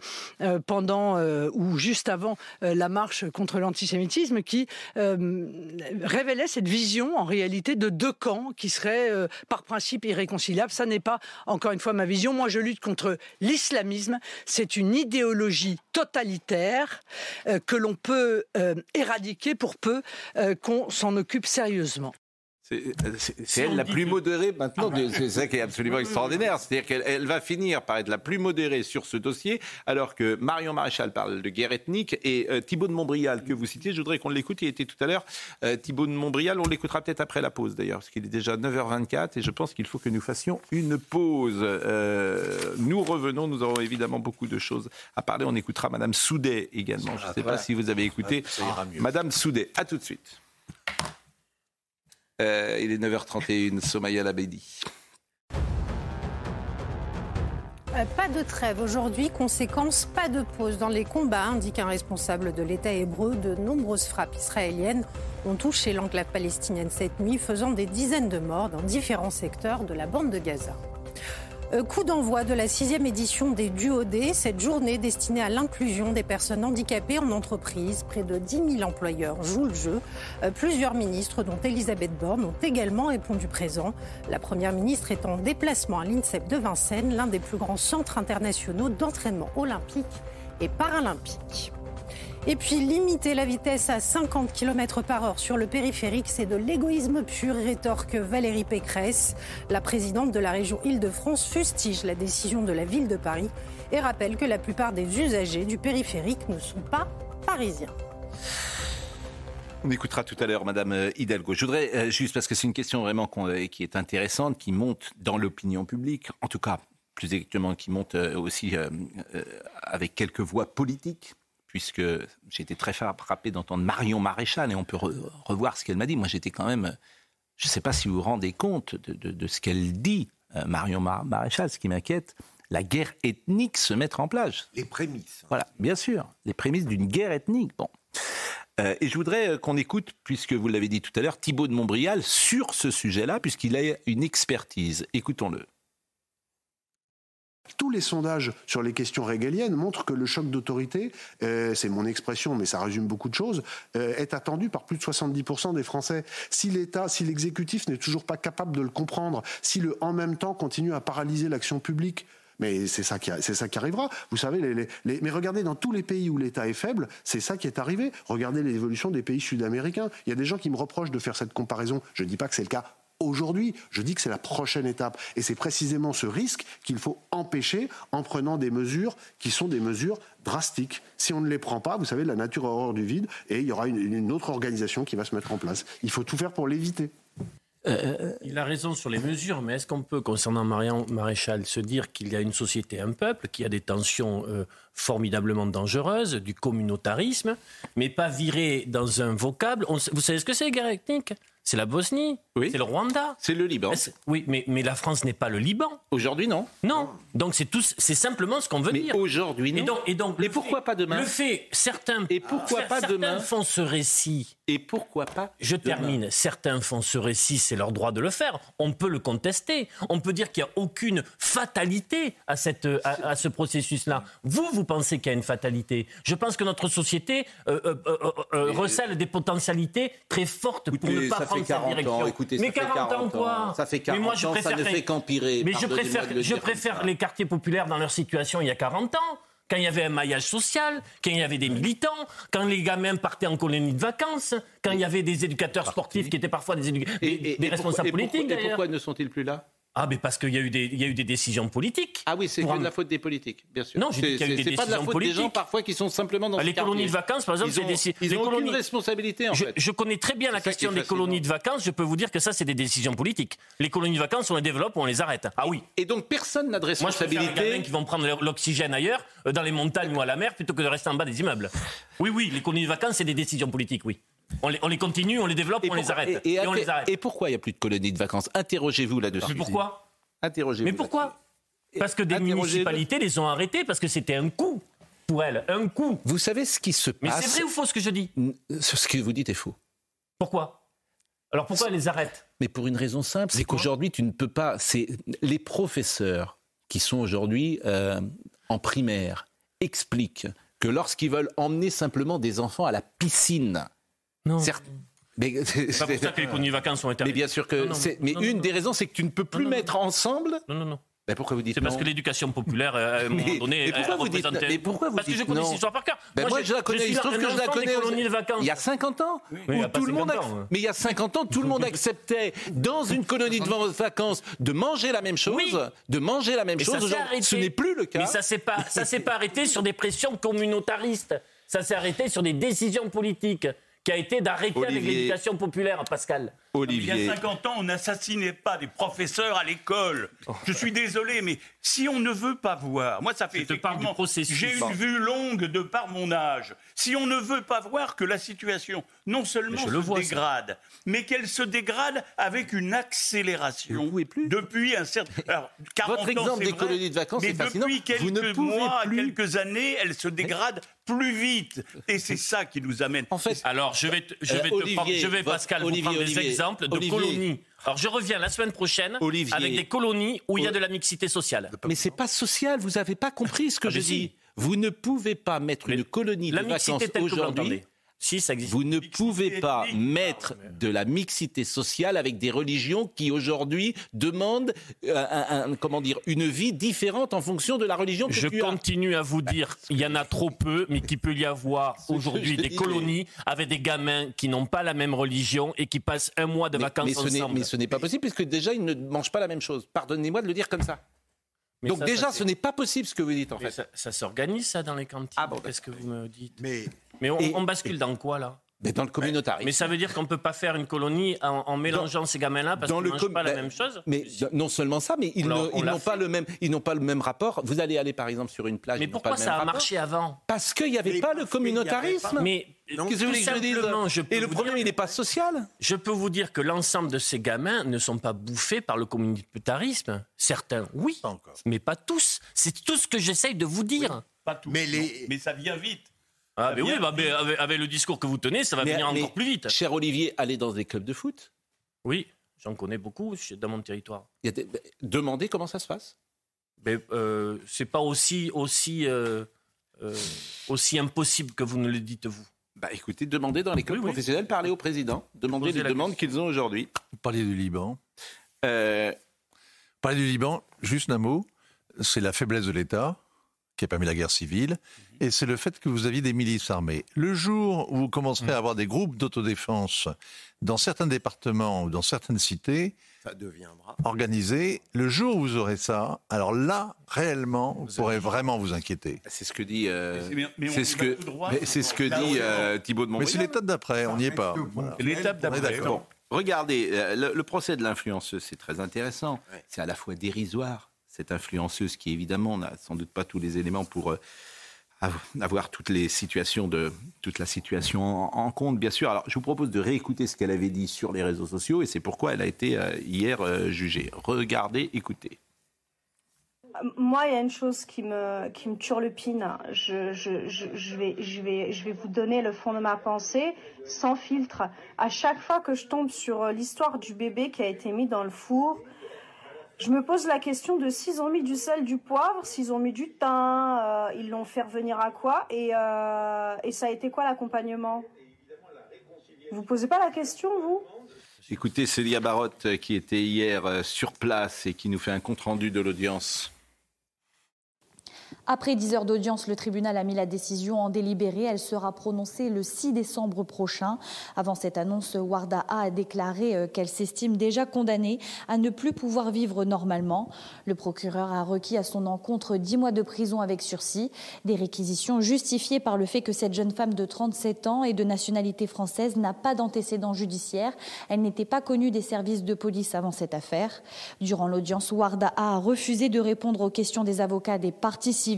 pendant ou juste avant la marche contre l'antisémitisme qui révélait cette vision en réalité de deux camps qui seraient par principe irréconciliables. Ça n'est pas encore une fois ma vision. Moi, je lutte contre l'islamisme. C'est une idéologie totalitaire euh, que l'on peut euh, éradiquer pour peu euh, qu'on s'en occupe sérieusement. C'est elle la plus modérée maintenant. Ah bah. C'est ça qui est absolument extraordinaire. C'est-à-dire qu'elle va finir par être la plus modérée sur ce dossier, alors que Marion Maréchal parle de guerre ethnique et euh, Thibault de Montbrial, que vous citiez, je voudrais qu'on l'écoute. Il était tout à l'heure. Euh, Thibault de Montbrial, on l'écoutera peut-être après la pause d'ailleurs, parce qu'il est déjà 9h24 et je pense qu'il faut que nous fassions une pause. Euh, nous revenons, nous aurons évidemment beaucoup de choses à parler. On écoutera Madame Soudet également. Je ne sais pas si vous avez écouté Madame Soudet. À tout de suite. Euh, il est 9h31, Somaya Labedi. Pas de trêve aujourd'hui, conséquence, pas de pause dans les combats, indique un responsable de l'État hébreu. De nombreuses frappes israéliennes ont touché l'enclave palestinienne cette nuit, faisant des dizaines de morts dans différents secteurs de la bande de Gaza. Euh, coup d'envoi de la sixième édition des Duodés, cette journée destinée à l'inclusion des personnes handicapées en entreprise. Près de 10 000 employeurs jouent le jeu. Euh, plusieurs ministres, dont Elisabeth Borne, ont également répondu présent. La première ministre est en déplacement à l'INSEP de Vincennes, l'un des plus grands centres internationaux d'entraînement olympique et paralympique. Et puis limiter la vitesse à 50 km par heure sur le périphérique, c'est de l'égoïsme pur, rétorque Valérie Pécresse. La présidente de la région Île-de-France fustige la décision de la ville de Paris et rappelle que la plupart des usagers du périphérique ne sont pas parisiens. On écoutera tout à l'heure Madame Hidalgo. Je voudrais euh, juste, parce que c'est une question vraiment euh, qui est intéressante, qui monte dans l'opinion publique, en tout cas plus exactement qui monte euh, aussi avec quelques voix politiques puisque j'ai été très frappé d'entendre Marion Maréchal, et on peut revoir ce qu'elle m'a dit. Moi, j'étais quand même, je ne sais pas si vous vous rendez compte de, ce qu'elle dit, euh, Marion Maréchal, ce qui m'inquiète, la guerre ethnique se mettre en place. Les prémices. Voilà, bien sûr, les prémices d'une guerre ethnique. Bon. Euh, et je voudrais euh, qu'on écoute, puisque vous l'avez dit tout à l'heure, Thibault de Montbrial sur ce sujet-là, puisqu'il a une expertise. Écoutons-le. Tous les sondages sur les questions régaliennes montrent que le choc d'autorité, euh, c'est mon expression, mais ça résume beaucoup de choses, euh, est attendu par plus de 70% des Français. Si l'État, si l'exécutif n'est toujours pas capable de le comprendre, si le en même temps continue à paralyser l'action publique, mais c'est ça qui, arrivera. Vous savez, mais regardez dans tous les pays où l'État est faible, c'est ça qui est arrivé. Regardez l'évolution des pays sud-américains. Il y a des gens qui me reprochent de faire cette comparaison. Je ne dis pas que c'est le cas aujourd'hui. Je dis que c'est la prochaine étape. Et c'est précisément ce risque qu'il faut empêcher en prenant des mesures qui sont des mesures drastiques. Si on ne les prend pas, vous savez, la nature horreur du vide et il y aura une, autre organisation qui va se mettre en place. Il faut tout faire pour l'éviter. Euh, il a raison sur les mesures, mais est-ce qu'on peut, concernant Marion Maréchal, se dire qu'il y a une société, un peuple, qui a des tensions euh, formidablement dangereuses, du communautarisme, mais pas virer dans un vocable? Vous savez ce que c'est, guerre ethnique c'est la Bosnie, oui. c'est le Rwanda. C'est le Liban. Oui, mais, mais la France n'est pas le Liban. Aujourd'hui, non. Non. Donc c'est c'est simplement ce qu'on veut mais dire. Aujourd'hui, non. Et donc, et donc pourquoi pas demain Le fait, certains. Et pourquoi pas demain font ce récit. Et pourquoi pas Je termine. Certains font ce récit, c'est leur droit de le faire. On peut le contester. On peut dire qu'il n'y a aucune fatalité à cette à, ce processus-là. Vous, vous pensez qu'il y a une fatalité. Je pense que notre société euh, euh, euh, recèle des potentialités très fortes pour ne pas prendre cette direction. Écoutez, mais 40, ans quoi Ça fait 40 mais moi, je préfère ça ne fait qu'empirer. Mais je préfère, je préfère les quartiers populaires dans leur situation il y a 40 ans quand il y avait un maillage social, quand il y avait des militants, quand les gamins partaient en colonie de vacances, quand il y avait des éducateurs sportifs qui étaient parfois des, édu- des- des responsables politiques. Et pourquoi ne sont-ils plus là? Ah, mais parce qu'il y, a eu des- y a eu des décisions politiques. Ah oui, c'est de la faute des politiques, bien sûr. Non, qu'il y a eu des pas de la faute des gens parfois qui sont simplement dans Ah, ce les colonies de vacances, par exemple, Ils c'est ont- aucune colonies- responsabilité, en je, fait. je connais très bien la question des colonies de vacances. Je peux vous dire que ça, c'est des décisions politiques. Les colonies de vacances, on les développe ou on les arrête. Ah oui. Et donc personne n'a de Moi, je responsabilité. qui vont prendre l'oxygène ailleurs, euh, dans les montagnes ou à la mer, plutôt que de rester en bas des immeubles. Oui, oui, les colonies de vacances, c'est des décisions politiques, oui. On les, on les continue, on les développe, on les pourquoi- arrête. et- et on les arrête. et pourquoi il n'y a plus de colonies de vacances? Interrogez-vous là-dessus. Mais pourquoi? Interrogez-vous. Mais pourquoi? Parce que des municipalités les ont arrêtés parce que c'était un coût pour elles, un coût. Vous savez ce qui se Mais passe c'est vrai ou faux ce que je dis? Ce que vous dites est faux. Pourquoi? Alors pourquoi elles les arrêtent? Mais pour une raison simple, c'est qu'aujourd'hui, tu ne peux pas. C'est les professeurs qui sont aujourd'hui euh, en primaire expliquent que lorsqu'ils veulent emmener simplement des enfants à la piscine, non. certes. Mais C'est pas pour ça que les colonies de vacances ont été Mais bien sûr que Non, non, c'est. non, Mais non, une non. des raisons, c'est que tu ne peux plus mettre ensemble. Non, non, non. Ben pourquoi vous dites C'est parce que l'éducation populaire, à un moment Mais- donné, mais pourquoi vous dites- mais pourquoi vous Parce que je connais cette histoire par cœur. Ben moi, je la connais, il suis se trouve que je la connais. colonies de vacances. Il y a 50 ans. Oui, où il tout le monde 50 ac- ans, ouais. Mais il y a 50 ans, tout le monde acceptait, dans une colonie de vacances, de manger la même chose. Oui. De manger la même Mais ça chose. s'est Aujourd'hui, arrêté. Ce n'est plus le cas. Mais ça s'est pas, ça s'est pas arrêté sur des pressions communautaristes. Ça s'est arrêté sur des décisions politiques qui a été d'arrêter avec Olivier. l'éducation populaire, Pascal. Il y a 50 ans, on n'assassinait pas des professeurs à l'école. Je suis désolé, mais si on ne veut pas voir, moi ça fait effectivement, j'ai une vue longue de par mon âge. Si on ne veut pas voir que la situation non seulement se ça. dégrade, mais qu'elle se dégrade avec une accélération depuis un certain. Alors, 40 Votre ans, exemple c'est des vrai, colonies de vacances mais depuis quelques Vous ne mois, plus- quelques années, elle se dégrade plus vite, et c'est ça qui nous amène. En fait, Alors, je vais, te- je Euh, vais, te prendre- je vais Pascal, Olivier, vous prendre Olivier, des exemples de Olivier. colonies. Alors, je reviens la semaine prochaine Olivier. avec des colonies où il y a de la mixité sociale. Mais c'est pas social, vous n'avez pas compris ce que Ah, je si. dis. Vous ne pouvez pas mettre une colonie de vacances aujourd'hui. L'entendez. Si, ça existe. Vous ne pouvez pas mettre de la mixité sociale avec des religions qui aujourd'hui demandent euh, un- un- comment dire une vie différente en fonction de la religion que Je tu as. continue à vous dire, il y en a trop peu, mais qu'il peut y avoir aujourd'hui des colonies avec des gamins qui n'ont pas la même religion et qui passent un mois de Mais, vacances mais ce n'est- ensemble. mais ce n'est pas possible puisque déjà ils ne mangent pas la même chose. Pardonnez-moi de le dire comme ça. Mais Donc ça, déjà, ça, ce n'est pas possible ce que vous dites en Mais fait. ça, ça s'organise ça dans les cantines. Ah bon, Qu'est-ce que vous me dites? Mais, Mais on, Et- on bascule dans quoi là? Mais dans le communautarisme. Mais ça veut dire qu'on peut pas faire une colonie en, en mélangeant ces gamins-là parce qu'ils le mangent pas la ben, même chose? Mais non seulement ça, mais ils ne- n'ont pas le même, ils n'ont pas le même rapport. Vous allez aller par exemple sur une plage. Mais pourquoi pas le même ça a rapport. marché avant? Parce qu'il n'y avait pas le communautarisme. Mais Qu'est-ce que vous tout je dise simplement, je peux Et le vous problème, dire- il n'est pas social. Je peux vous dire que l'ensemble de ces gamins ne sont pas bouffés par le communautarisme. Certains, oui, mais pas tous. C'est tout ce que j'essaye de vous dire. Pas. Mais les- mais ça vient vite. Ah, mais oui, bah, mais avec, avec le discours que vous tenez, ça va Mais- venir mais, encore plus vite. Cher Olivier, allez dans des clubs de foot? Oui, j'en connais beaucoup dans mon territoire. Il y a des- Demandez comment ça se passe? Mais euh, c'est pas aussi aussi euh, euh, aussi impossible que vous ne le dites vous. Bah écoutez, demandez dans les clubs Oui, oui. professionnels, parlez au président, demandez Posez les demandes qu'ils ont aujourd'hui. Vous parliez du Liban. Euh, Parler du Liban, juste un mot, c'est la faiblesse de l'État qui a permis la guerre civile, et c'est le fait que vous aviez des milices armées. Le jour où vous commencerez à avoir des groupes d'autodéfense dans certains départements ou dans certaines cités, Ça deviendra. organisés, le jour où vous aurez ça, alors là, réellement, vous pourrez vraiment vous inquiéter. c'est ce que dit. euh, c'est ce que. C'est ce que dit euh, Thibault de Mais c'est l'étape d'après, on n'y est pas. Voilà. L'étape On est d'après. d'accord. Bon, regardez, euh, le, le procès de l'influenceuse, c'est très intéressant. C'est à la fois dérisoire, cette influenceuse qui, évidemment, n'a sans doute pas tous les éléments pour euh, av- avoir toutes les situations de toute la situation en, compte, bien sûr. Alors, je vous propose de réécouter ce qu'elle avait dit sur les réseaux sociaux et c'est pourquoi elle a été euh, hier euh, jugée. Regardez, écoutez. Moi, il y a une chose qui me, qui me turlupine. Je, je, je, je, vais, je, vais, je vais vous donner le fond de ma pensée, sans filtre. À chaque fois que je tombe sur l'histoire du bébé qui a été mis dans le four, je me pose la question de s'ils ont mis du sel, du poivre, s'ils ont mis du thym, euh, ils l'ont fait revenir à quoi et, euh, ça a été quoi l'accompagnement? Vous posez pas la question, vous? Écoutez Célia Barotte euh, qui était hier sur place et qui nous fait un compte-rendu de l'audience. Après 10 heures d'audience, le tribunal a mis la décision en délibéré. Elle sera prononcée le 6 décembre prochain. Avant cette annonce, Warda A a déclaré euh, qu'elle s'estime déjà condamnée à ne plus pouvoir vivre normalement. Le procureur a requis à son encontre 10 mois de prison avec sursis, des réquisitions justifiées par le fait que cette jeune femme de 37 ans et de nationalité française n'a pas d'antécédents judiciaires. Elle n'était pas connue des services de police avant cette affaire. Durant l'audience, Warda A a refusé de répondre aux questions des avocats des parties civiles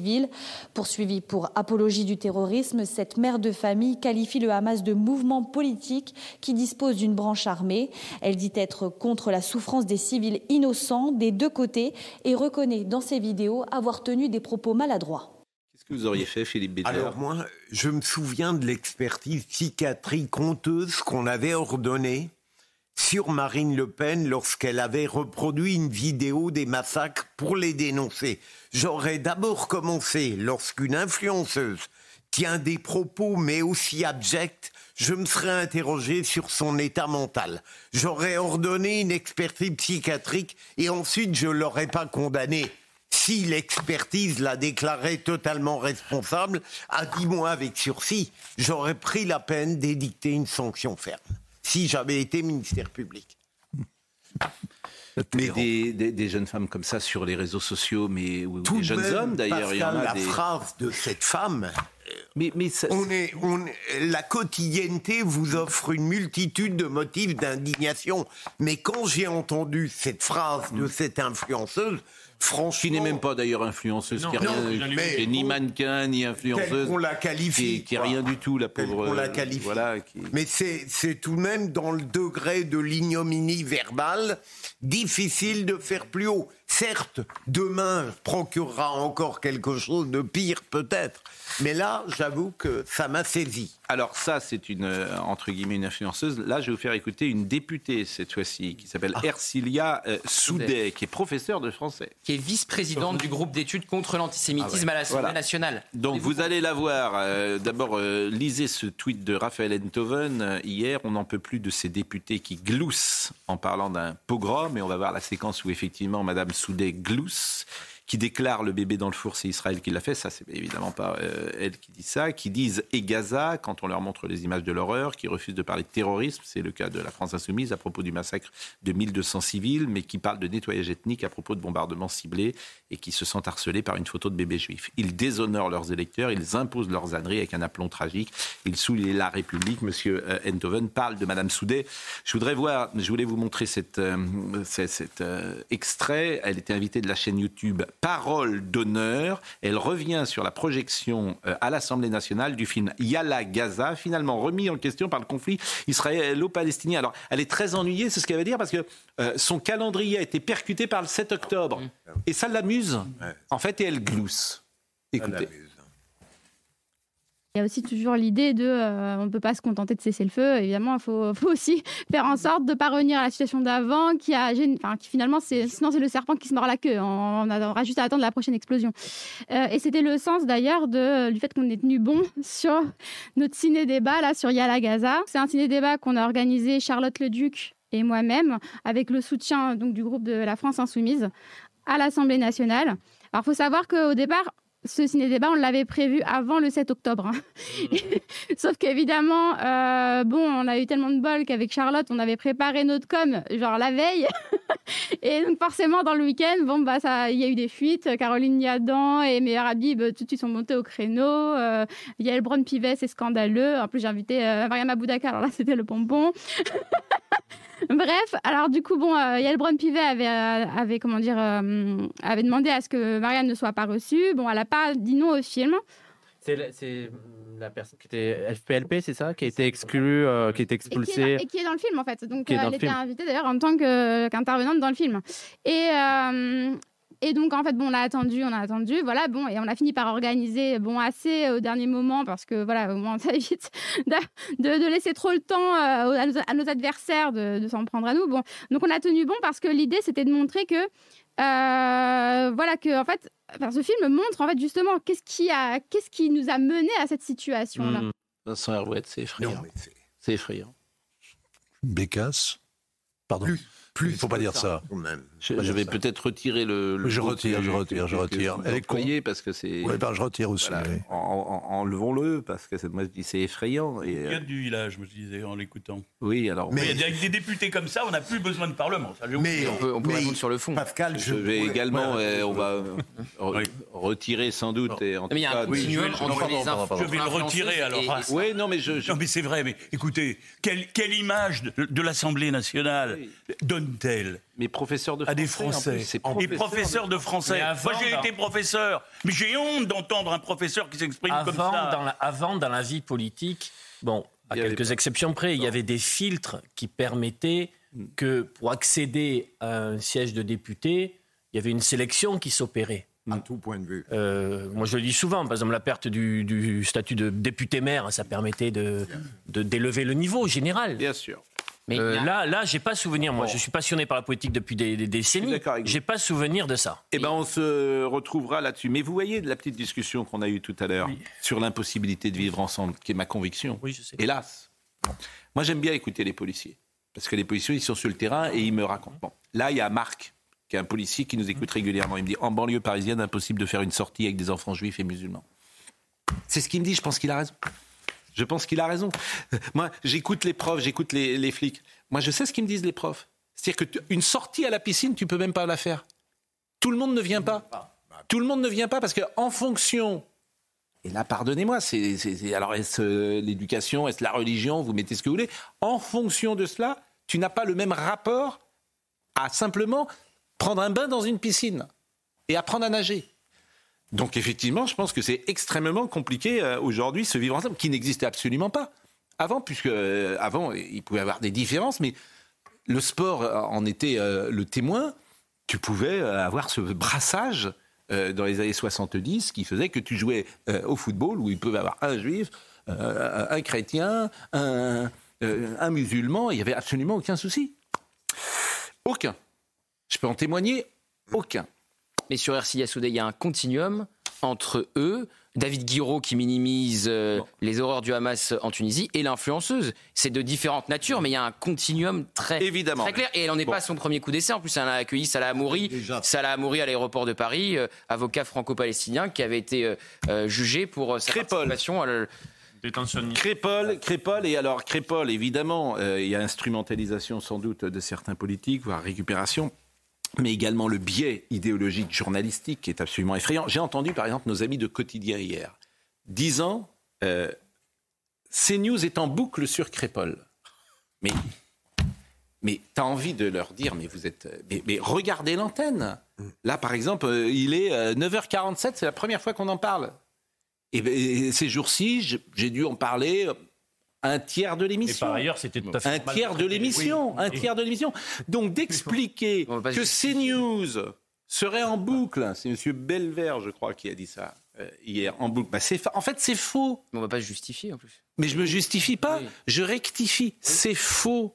Poursuivie pour apologie du terrorisme, cette mère de famille qualifie le Hamas de mouvement politique qui dispose d'une branche armée. Elle dit être contre la souffrance des civils innocents des deux côtés et reconnaît dans ses vidéos avoir tenu des propos maladroits. Qu'est-ce que vous auriez fait, Philippe Bédard Alors moi, je me souviens de l'expertise psychiatrique honteuse qu'on avait ordonnée sur Marine Le Pen lorsqu'elle avait reproduit une vidéo des massacres pour les dénoncer. J'aurais d'abord commencé lorsqu'une influenceuse tient des propos mais aussi abjects, je me serais interrogé sur son état mental. J'aurais ordonné une expertise psychiatrique et ensuite je l'aurais pas condamné. Si l'expertise l'a déclaré totalement responsable, à dix mois avec sursis, j'aurais pris la peine d'édicter une sanction ferme si j'avais été ministère public. Mais des, jeunes femmes comme ça sur les réseaux sociaux, mais ou des jeunes hommes d'ailleurs, il y en a la phrase de cette femme. Mais, mais on est, on, la quotidienneté vous offre une multitude de motifs d'indignation. Mais quand j'ai entendu cette phrase de cette influenceuse, Franchement, qui n'est même pas d'ailleurs influenceuse, qui, rien, ni mannequin, ni influenceuse. On la qualifie. Qui, est rien du tout, la pauvre. On la qualifie. Voilà, Mais c'est tout de même dans le degré de l'ignominie verbale difficile de faire plus haut. Certes, demain procurera encore quelque chose de pire peut-être. Mais là, j'avoue que ça m'a saisi. Alors ça, c'est une, euh, entre guillemets, une influenceuse. Là, je vais vous faire écouter une députée, cette fois-ci, qui s'appelle ah. Ercilia euh, Soudet, qui est professeure de français. Qui est vice-présidente du groupe d'études contre l'antisémitisme ah à l'Assemblée nationale. Donc vous allez la voir. Euh, d'abord, lisez ce tweet de Raphaël Enthoven. hier, on n'en peut plus de ces députés qui gloussent en parlant d'un pogrom. Et on va voir la séquence où, effectivement, Madame Soudet glousse qui déclare le bébé dans le four, c'est Israël qui l'a fait. Ça, c'est évidemment pas euh, elle qui dit ça. Qui disent et Gaza quand on leur montre les images de l'horreur, qui refusent de parler de terrorisme. C'est le cas de la France insoumise à propos du massacre de 1200 civils, mais qui parlent de nettoyage ethnique à propos de bombardements ciblés et qui se sentent harcelés par une photo de bébé juif. Ils déshonorent leurs électeurs, ils imposent leurs âneries avec un aplomb tragique. Ils souillent la République. Monsieur euh, parle de Madame Soudet. Je voudrais voir, je voulais vous montrer cet, euh, cet extrait. Elle était invitée de la chaîne YouTube parole d'honneur. Elle revient sur la projection euh, à l'Assemblée nationale du film Yala Gaza, finalement remis en question par le conflit israélo-palestinien. Alors, elle est très ennuyée, c'est ce qu'elle veut dire, parce que euh, son calendrier a été percuté par le 7 octobre. Et ça l'amuse, en fait, et elle glousse. Écoutez. Il y a aussi toujours l'idée de euh, on ne peut pas se contenter de cesser le feu. Évidemment, il faut, aussi faire en sorte de ne pas revenir à la situation d'avant, qui, a, enfin, qui finalement, sinon c'est le serpent qui se mord la queue. On, aura juste à attendre la prochaine explosion. Euh, et c'était le sens d'ailleurs du fait qu'on ait tenu bon sur notre ciné-débat là, sur Yala Gaza. C'est un ciné-débat qu'on a organisé Charlotte Leduc et moi-même, avec le soutien donc, du groupe de la France Insoumise à l'Assemblée nationale. Alors, il faut savoir qu'au départ, ce ciné-débat, on l'avait prévu avant le 7 octobre. Hein. Mmh. Sauf qu'évidemment, euh, bon, on a eu tellement de bol qu'avec Charlotte, on avait préparé notre com, genre la veille. et donc, forcément, dans le week-end, bon, bah, ça, il y a eu des fuites. Caroline Niadan et Meir Habib, tout de suite, sont montés au créneau. Euh, Yael Braun-Pivet, c'est scandaleux. En plus, j'ai invité euh, Mariam Aboudaka, alors là, c'était le bonbon. Bref, alors du coup, bon, euh, Yael Braun-Pivet avait, euh, avait, comment dire, euh, avait demandé à ce que Marianne ne soit pas reçue. Bon, elle n'a pas dit non au film. C'est la, personne qui était FPLP, c'est ça Qui a été exclue, qui a été expulsée. Et qui, est, dans le film, en fait. Donc, elle était invitée d'ailleurs en tant qu'intervenante dans le film. Et, et donc, en fait, bon, on a attendu, on a attendu, voilà, bon, et on a fini par organiser, bon, assez au dernier moment, parce que, voilà, au moins, ça évite de, de, laisser trop le temps euh, à, nos, adversaires de, s'en prendre à nous. Bon, donc on a tenu bon parce que l'idée, c'était de montrer que, euh, voilà, que, en fait, ce film montre, en fait, justement, qu'est-ce qui, a, qu'est-ce qui nous a mené à cette situation-là. Mmh. Vincent Herouette, c'est effrayant. C'est effrayant. Bécasse, pardon. Plus, il faut pas dire ça. Je, je vais peut-être retirer le. le Je retire, je retire, je retire. que vous Elle est con. employez parce que c'est. Ouais, ben, je retire aussi, Voilà. oui. En- en- Enlevons-le parce que c'est- moi je dis c'est effrayant. Et, Il y a euh, du village, je me disais en l'écoutant. oui, alors. Mais il y a des, députés comme ça, on n'a plus besoin de parlement. Ça, oublié. on peut, on peut répondre sur le fond. Pascal, Je vais également, euh, on va re- retirer sans doute. Et en Mais il y a un continuum je- je- entre les infos-. Je vais le retirer alors. Oui, non, mais je. Non, mais c'est vrai, mais écoutez, quelle, image de, de l'Assemblée nationale donne-t-elle? Mais professeur de à des français, en Français plus, Et professeur professeurs de français. Avant, Moi, j'ai dans- été professeur, mais j'ai honte d'entendre un professeur qui s'exprime comme ça. dans, la, avant, dans la vie politique, bon, à quelques pas- exceptions près, il y avait des filtres qui permettaient que pour accéder à un siège de député, il y avait une sélection qui s'opérait. À tout point de vue. Euh, moi, je le dis souvent, par exemple, la perte du, du statut de député-maire, ça permettait de de- d'élever le niveau général. Bien sûr. Mais Euh, a- là, là, j'ai pas souvenir. Moi, je suis passionné par la politique depuis des, des décennies. J'ai pas souvenir de ça. Eh ben, on se retrouvera là-dessus. Mais vous voyez la petite discussion qu'on a eue tout à l'heure sur l'impossibilité de vivre ensemble, qui est ma conviction. Oui, je sais. Hélas. Moi, j'aime bien écouter les policiers. Parce que les policiers, ils sont sur le terrain et ils me racontent. Bon, là, il y a Marc, qui est un policier qui nous écoute régulièrement. Il me dit En banlieue parisienne, impossible de faire une sortie avec des enfants juifs et musulmans. C'est ce qu'il me dit. Je pense qu'il a raison. Je pense qu'il a raison. Moi, j'écoute les profs, j'écoute les, les flics. Moi, je sais ce qu'ils me disent, les profs. C'est-à-dire qu'une sortie à la piscine, tu peux même pas la faire. Tout le monde ne vient pas. Tout le monde ne vient pas parce qu'en fonction. Et là, pardonnez-moi, c'est, c'est- c'est- alors est-ce euh, l'éducation, est-ce la religion, vous mettez ce que vous voulez. En fonction de cela, tu n'as pas le même rapport à simplement prendre un bain dans une piscine et apprendre à nager. Donc effectivement, je pense que c'est extrêmement compliqué euh, aujourd'hui ce vivre ensemble qui n'existait absolument pas avant, puisque euh, avant il pouvait y avoir des différences, mais le sport euh, en était le témoin. Tu pouvais avoir ce brassage dans les années 70 qui faisait que tu jouais au football où il y avoir un juif, un chrétien, un, un musulman, il n'y avait absolument aucun souci. Aucun. Je peux en témoigner, aucun. Mais sur RCI Yassoudé, il y a un continuum entre eux, David Guiraud qui minimise euh, les horreurs du Hamas en Tunisie et l'influenceuse. C'est de différentes natures, mais il y a un continuum très, Évidemment. très clair. Et elle n'en est Bon. pas à son premier coup d'essai. En plus, elle a accueilli Salah Amouri, Salah Amouri à l'aéroport de Paris, euh, avocat franco-palestinien qui avait été euh, jugé pour euh, sa participation à la- Crépol, Crépol, et alors Crépol, évidemment, euh, il y a instrumentalisation sans doute de certains politiques, voire récupération, mais également le biais idéologique journalistique qui est absolument effrayant. J'ai entendu par exemple nos amis de Quotidien hier, disant euh, CNews est en boucle sur Crépol. Mais, mais tu as envie de leur dire, mais vous êtes. Mais, regardez l'antenne. Là, par exemple, euh, il est euh, 9h47, c'est la première fois qu'on en parle. Et, ces jours-ci, j'ai- j'ai dû en parler euh, un tiers de l'émission. Et par ailleurs, c'était tout à fait Un normal tiers de l'émission. Oui. Un tiers de l'émission. Donc d'expliquer que CNews serait en boucle, c'est M. Belver, je crois, qui a dit ça euh, hier, en boucle. Bah, c'est fa- en fait, c'est faux. On va pas se justifier en plus. Mais je me justifie pas, je rectifie. C'est faux.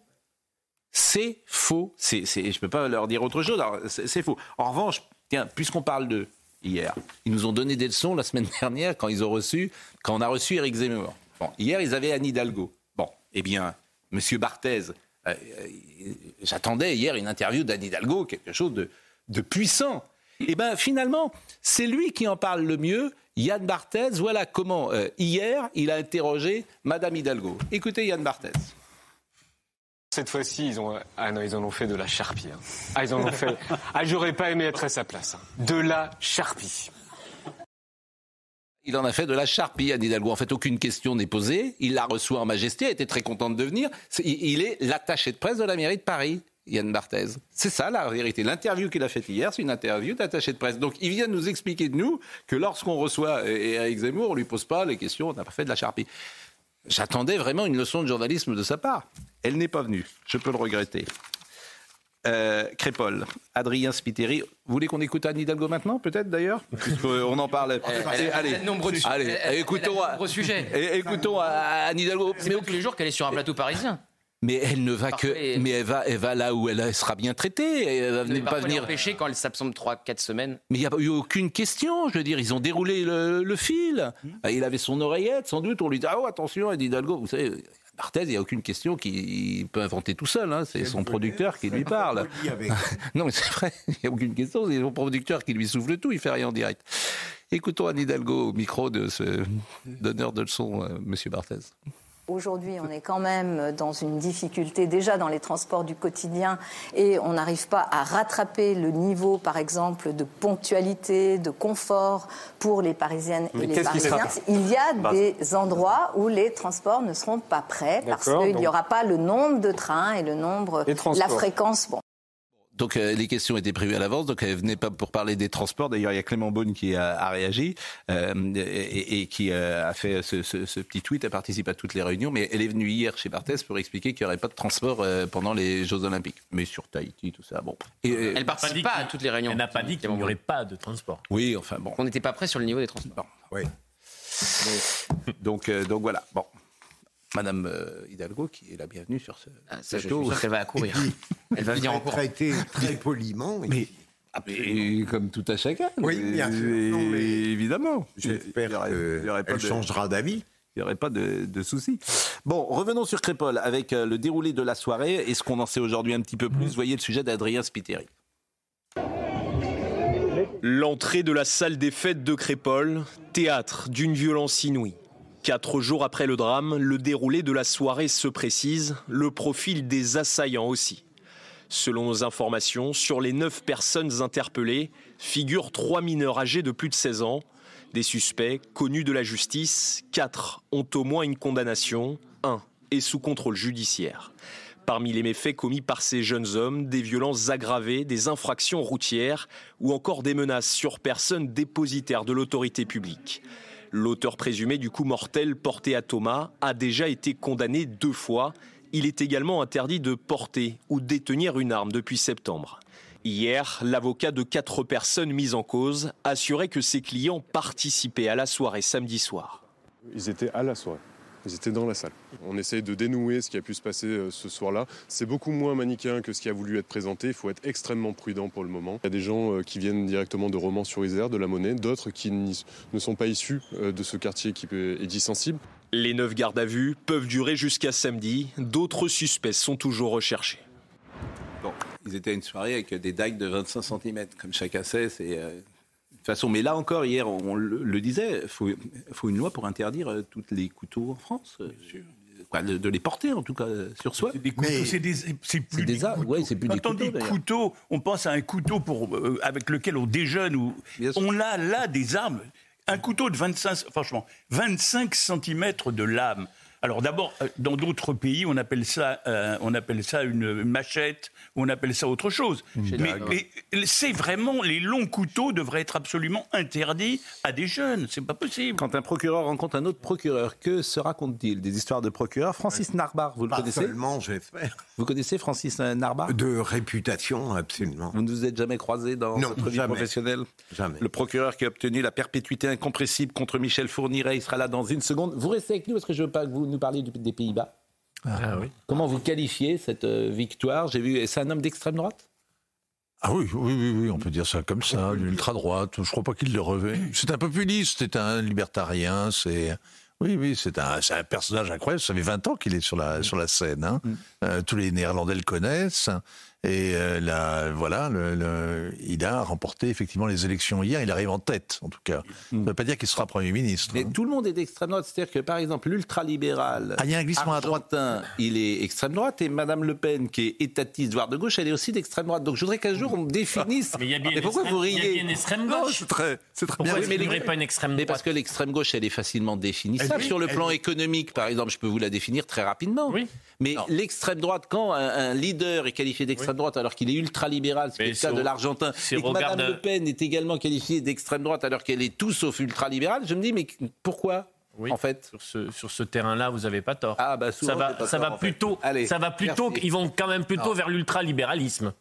C'est faux. C'est, c'est, je peux pas leur dire autre chose. C'est, c'est faux. En revanche, tiens, puisqu'on parle de hier, ils nous ont donné des leçons la semaine dernière quand ils ont reçu, quand on a reçu Éric Zemmour. Hier, ils avaient Anne Hidalgo. Bon, eh bien, Monsieur Barthez, euh, euh, j'attendais hier une interview d'Anne Hidalgo, quelque chose de, puissant. Eh bien, finalement, c'est lui qui en parle le mieux. Yann Barthez, voilà comment euh, hier il a interrogé Madame Hidalgo. Écoutez Yann Barthez. Cette fois-ci, ils ont ah ils en ont fait de la charpie. hein. Ah, ils en ont fait. Ah, j'aurais pas aimé être à sa place. hein. De la charpie. Il en a fait de la charpie, Anne Hidalgo. En fait, aucune question n'est posée. Il la reçoit en majesté, était très contente de venir. Il est l'attaché de presse de la mairie de Paris, Yann Barthez. C'est ça la vérité. L'interview qu'il a faite hier, c'est une interview d'attaché de presse. Donc il vient nous expliquer de nous que lorsqu'on reçoit Éric Zemmour, on lui pose pas les questions, on n'a pas fait de la charpie. J'attendais vraiment une leçon de journalisme de sa part. Elle n'est pas venue. Je peux le regretter. Euh, Crépol, Adrien Spiteri. Vous voulez qu'on écoute Anne Hidalgo maintenant, peut-être d'ailleurs? Puisqu'on en parle. Allez, allez, écoutons, écoutons à Anne Hidalgo. C'est pas tous les jours qu'elle est sur un plateau parisien. Mais elle ne va Parfois, que, mais elle va, elle va là où elle sera bien traitée. Elle va Mais venir- pas venir. empêchée quand elle s'absente 3-4 semaines. Mais il n'y a eu aucune question. Je veux dire, ils ont déroulé le, le fil. Hmm. Il avait son oreillette, sans doute. On lui dit Ah, oh, attention, Anne Hidalgo. Vous savez, Barthez, il n'y a aucune question qu'il peut inventer tout seul. hein. C'est son producteur qui lui parle. non, mais c'est vrai, il n'y a aucune question. C'est son producteur qui lui souffle tout. Il fait rien en direct. Écoutons Anne Hidalgo au micro de ce donneur de leçons, euh, Monsieur Barthez. Aujourd'hui, on est quand même dans une difficulté déjà dans les transports du quotidien et on n'arrive pas à rattraper le niveau, par exemple, de ponctualité, de confort pour les Parisiennes Mais et les Parisiens. Il y a Bah. des endroits où les transports ne seront pas prêts parce qu'il n'y donc- aura pas le nombre de trains et le nombre, la fréquence. Bon. Donc euh, les questions étaient prévues à l'avance, donc elle venait pas pour parler des transports. D'ailleurs, il y a Clément Beaune qui a, a réagi euh, et, et qui euh, a fait ce, ce- ce petit tweet. Elle participe à toutes les réunions, mais elle est venue hier chez Barthès pour expliquer qu'il n'y aurait pas de transport euh, pendant les Jeux Olympiques. Mais sur Tahiti, tout ça, bon. Et, euh, Elle participe pas à toutes les réunions. Elle n'a pas dit qu'il n'y aurait pas de transport. Oui, enfin bon. On n'était pas prêt sur le niveau des transports. Oui. donc, euh, donc voilà. Bon. Madame euh, Hidalgo, qui est la bienvenue sur ce Ah, ça, je plateau. suis sûr qu'elle va accourir. Elle va venir en courant. Traité très poliment. Mais et comme tout à chacun. Oui, bien sûr. Non, mais évidemment. J'espère qu'elle changera d'avis. Il n'y aurait pas de, de soucis. Bon, revenons sur Crépol avec euh, le déroulé de la soirée et ce qu'on en sait aujourd'hui un petit peu plus. Voyez le sujet d'Adrien Spiteri. L'entrée de la salle des fêtes de Crépol, théâtre d'une violence inouïe. Quatre jours après le drame, le déroulé de la soirée se précise, le profil des assaillants aussi. Selon nos informations, sur les neuf personnes interpellées figurent trois mineurs âgés de plus de 16 ans. Des suspects connus de la justice, quatre ont au moins une condamnation, un est sous contrôle judiciaire. Parmi les méfaits commis par ces jeunes hommes, des violences aggravées, des infractions routières ou encore des menaces sur personnes dépositaires de l'autorité publique. L'auteur présumé du coup mortel porté à Thomas a déjà été condamné deux fois. Il est également interdit de porter ou détenir une arme depuis septembre. Hier, l'avocat de quatre personnes mises en cause assurait que ses clients participaient à la soirée samedi soir. Ils étaient à la soirée. Ils étaient dans la salle. On essaye de dénouer ce qui a pu se passer euh, ce soir-là. C'est beaucoup moins manichéen que ce qui a voulu être présenté. Il faut être extrêmement prudent pour le moment. Il y a des gens euh, qui viennent directement de Romans-sur-Isère, de la Monnaie, d'autres qui ne sont pas issus euh, de ce quartier qui est dit sensible. Les neuf gardes à vue peuvent durer jusqu'à samedi. D'autres suspects sont toujours recherchés. Bon, ils étaient à une soirée avec des dagues de 25 cm, comme chacun sait. C'est euh, façon. Mais là encore, hier, on le, le disait, il faut, faut une loi pour interdire euh, tous les couteaux en France. euh, de, de les porter, en tout cas, euh, sur soi. Des couteaux, c'est des, c'est plus des des armes, couteaux. ouais, c'est plus Quand des on couteaux, dit d'ailleurs. couteau, on pense à un couteau pour, euh, avec lequel on déjeune. Ou, on a là des armes. Un couteau de 25, franchement, 25 cm de lame. Alors d'abord, dans d'autres pays, on appelle ça, euh, on appelle ça une machette, on appelle ça autre chose. Mais, c'est vraiment, les longs couteaux devraient être absolument interdits à des jeunes. C'est pas possible. Quand un procureur rencontre un autre procureur, que se raconte-t-il? Des histoires de procureurs Francis Narbar, vous le Pas connaissez? seulement, j'espère. Vous connaissez Francis euh, Narbar? De réputation, absolument. Vous ne vous êtes jamais croisé dans Non, votre vie jamais. professionnelle? Jamais. Le procureur qui a obtenu la perpétuité incompressible contre Michel Fourniret, il sera là dans une seconde. Vous restez avec nous parce que je veux pas que vous nous parliez des Pays-Bas. Ah oui. Comment vous qualifiez cette euh, victoire? J'ai vu, c'est un homme d'extrême droite? Ah oui, oui, oui, oui, on peut dire ça comme ça, l'ultra droite. Je crois pas qu'il le revêt. C'est un populiste, c'est un libertarien, c'est. Oui, oui, c'est un, c'est un personnage incroyable. Ça fait 20 ans qu'il est sur la, sur la scène. hein. Euh, tous les Néerlandais le connaissent. Et euh, là, voilà, le, le- il a remporté effectivement les élections hier. Il arrive en tête, en tout cas. Ça ne veut pas dire qu'il sera Premier ministre. Mais hein. tout le monde est d'extrême droite. C'est-à-dire que, par exemple, l'ultralibéral, Ah, il y a un glissement à droite. il est extrême droite. Et Madame Le Pen, qui est étatiste, voire de gauche, elle est aussi d'extrême droite. Donc je voudrais qu'un jour on me définisse. Mais y a bien pourquoi vous il y a riez bien une extrême gauche. c'est très, c'est très Pourquoi bien. aurait les- pas une extrême Mais droite parce que l'extrême gauche, elle est facilement définissable. Sur le plan économique, par exemple, je peux vous la définir très rapidement. Mais l'extrême droite, quand un, un leader est qualifié d'extrême droite alors qu'il est ultralibéral, c'est Mais le cas de l'Argentin, et que Madame regarde- Le Pen est également qualifiée d'extrême droite alors qu'elle est tout sauf ultralibérale, je me dis, mais pourquoi Oui, en fait? sur ce, sur ce terrain-là, vous n'avez pas tort. Ah, bah, souvent, ça va, pas ça tort, va plutôt, Allez, ça va plutôt, ils vont quand même plutôt Non. vers l'ultralibéralisme.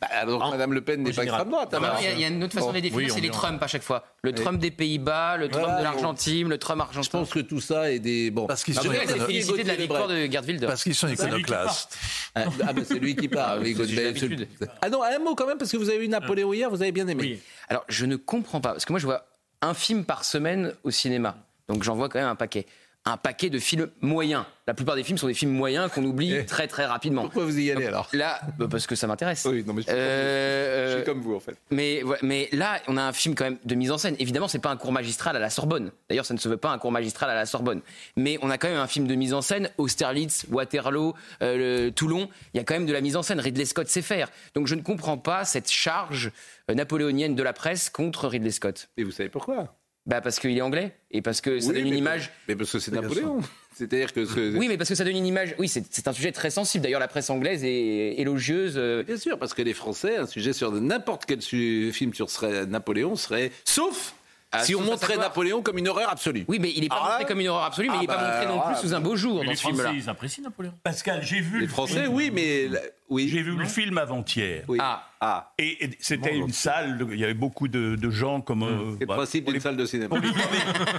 Bah, donc Madame Le Pen n'est pas général. extrême droite. Non, alors. non, il y a- il y, a une autre façon de les définir, Oui, c'est les. Trump à chaque fois. Le Oui. Trump des Pays-Bas, le Trump Voilà, de l'Argentine, le Trump argentin. Je pense que tout ça est des. Bon. Parce qu'ils Ah, sont de la victoire de Gerd. Parce qu'ils sont C'est lui qui iconoclastes. Ah, ah, c'est lui qui parle. c'est- Ah non, un mot quand même, parce que vous avez vu Napoléon hier, vous avez bien aimé. Oui. Alors, je ne comprends pas, parce que moi, je vois un film par semaine au cinéma. Donc, j'en vois quand même un paquet. Un paquet de films moyens. La plupart des films sont des films moyens qu'on oublie très très rapidement. Pourquoi vous y allez alors? Là, bah, parce que ça m'intéresse. Oui, non, mais je, Euh, je suis comme vous en fait. Mais, là, on a un film quand même de mise en scène. Évidemment, c'est pas un cours magistral à la Sorbonne. D'ailleurs, ça ne se veut pas un cours magistral à la Sorbonne. Mais on a quand même un film de mise en scène. Austerlitz, Waterloo, euh, le- Toulon. Il y a quand même de la mise en scène. Ridley Scott sait faire. Donc je ne comprends pas cette charge euh, napoléonienne de la presse contre Ridley Scott. Et vous savez pourquoi? Bah parce qu'il est anglais et parce que ça Oui, donne une image. Mais parce que c'est Napoléon. C'est-à-dire que. ce- Oui, mais parce que ça donne une image. Oui, c'est c'est un sujet très sensible. D'ailleurs, la presse anglaise est élogieuse. euh, Bien sûr, parce que les Français, un sujet sur n'importe quel su- film sur serait Napoléon serait. Sauf Ah, si on montrait Napoléon comme une horreur absolue. Oui, mais il n'est pas Ah, montré comme une horreur absolue, mais ah il n'est pas bah, montré non plus sous un beau jour Mais dans les ce film-là. Français, Ils apprécient Napoléon. Pascal, j'ai vu Les le Français, film. oui, mais. Oui. J'ai vu le film avant-hier. Oui. Ah, Ah. Et, et c'était une salle, de- il y avait beaucoup de, de gens comme. euh, C'est le bah, principe d'une les- salle de cinéma.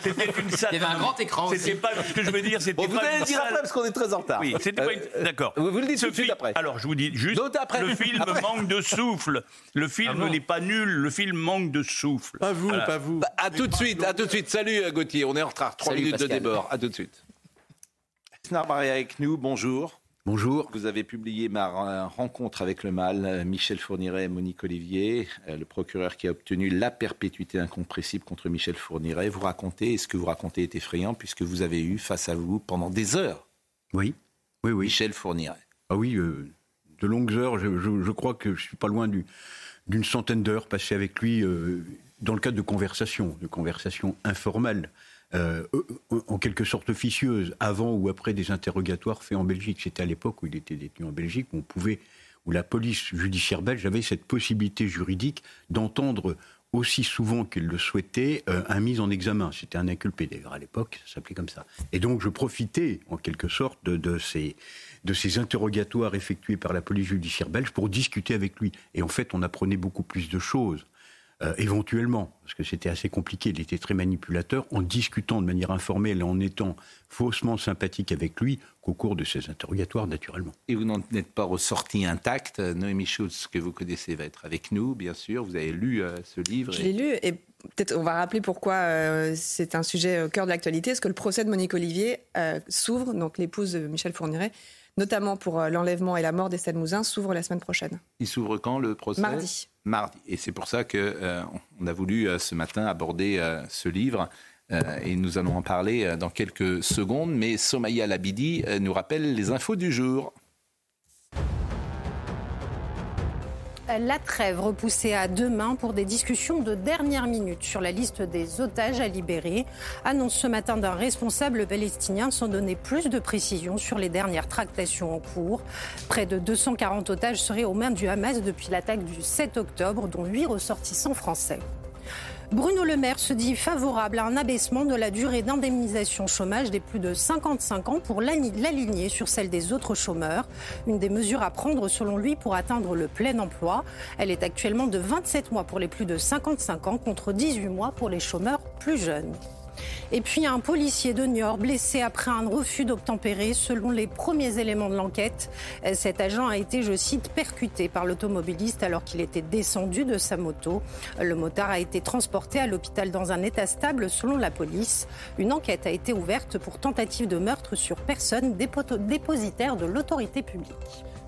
C'était une salle. Il y avait un grand écran aussi. C'était pas ce que je veux dire. C'était Bon, vous pas allez le dire salle- après parce qu'on est très en retard. Oui, c'était pas Euh, une... D'accord. Vous, vous le dites Ce tout de suite après. Alors, je vous dis juste, D'autres après. le film Après. manque de souffle. Le film n'est pas nul, le film manque de souffle. Pas vous, Voilà. pas vous. Bah, à tout de suite, à tout de suite. Salut euh, Gauthier, on est en retard. Trois minutes Pascal. de débord. À tout de suite. Snar Maria avec nous, bonjour. Bonjour. Vous avez publié ma rencontre avec le mal, euh, Michel Fourniret et Monique Olivier, euh, le procureur qui a obtenu la perpétuité incompressible contre Michel Fourniret. Vous racontez, et ce que vous racontez est effrayant, puisque vous avez eu face à vous pendant des heures Oui, oui, oui. Michel Fourniret. Ah oui, euh, de longues heures. Je, je- je crois que je suis pas loin du- d'une centaine d'heures passées avec lui euh, dans le cadre de conversations, de conversations informelles, euh, euh, en quelque sorte officieuses, avant ou après des interrogatoires faits en Belgique. C'était à l'époque où il était détenu en Belgique, où on pouvait, la police judiciaire belge avait cette possibilité juridique d'entendre aussi souvent qu'il le souhaitait euh, un mise en examen. C'était un inculpé d'ailleurs à l'époque, ça s'appelait comme ça. Et donc je profitais en quelque sorte de ces interrogatoires effectués par la police judiciaire belge pour discuter avec lui. Et en fait, on apprenait beaucoup plus de choses. Euh, éventuellement, parce que c'était assez compliqué, il était très manipulateur, en discutant de manière informelle et en étant faussement sympathique avec lui qu'au cours de ces interrogatoires, naturellement. Et vous n'en êtes pas ressorti intact. Noémie Schultz, que vous connaissez, va être avec nous, bien sûr. Vous avez lu euh, ce livre. Je et- l'ai lu et peut-être on va rappeler pourquoi euh, c'est un sujet au cœur de l'actualité. Parce que le procès de Monique Olivier euh, s'ouvre, donc l'épouse de Michel Fourniret, notamment pour euh, l'enlèvement et la mort d'Estelle Mouzin, s'ouvre la semaine prochaine. Il s'ouvre quand le procès? Mardi. Mardi. Et c'est pour ça que euh, on a voulu euh, ce matin aborder euh, ce livre. et nous allons en parler dans quelques secondes. Mais Somaya Labidi nous rappelle les infos du jour. La trêve repoussée à demain pour des discussions de dernière minute sur la liste des otages à libérer. Annonce ce matin d'un responsable palestinien sans donner plus de précisions sur les dernières tractations en cours. Près de 240 otages seraient aux mains du Hamas depuis l'attaque du 7 octobre, dont 8 ressortissants français. Bruno Le Maire se dit favorable à un abaissement de la durée d'indemnisation chômage des plus de 55 ans pour l'aligner sur celle des autres chômeurs. Une des mesures à prendre selon lui pour atteindre le plein emploi. Elle est actuellement de 27 mois pour les plus de 55 ans contre 18 mois pour les chômeurs plus jeunes. Et puis un policier de Niort blessé après un refus d'obtempérer. Selon les premiers éléments de l'enquête, cet agent a été, je cite, percuté par l'automobiliste alors qu'il était descendu de sa moto. Le motard a été transporté à l'hôpital dans un état stable selon la police. Une enquête a été ouverte pour tentative de meurtre sur personne dépositaire de l'autorité publique.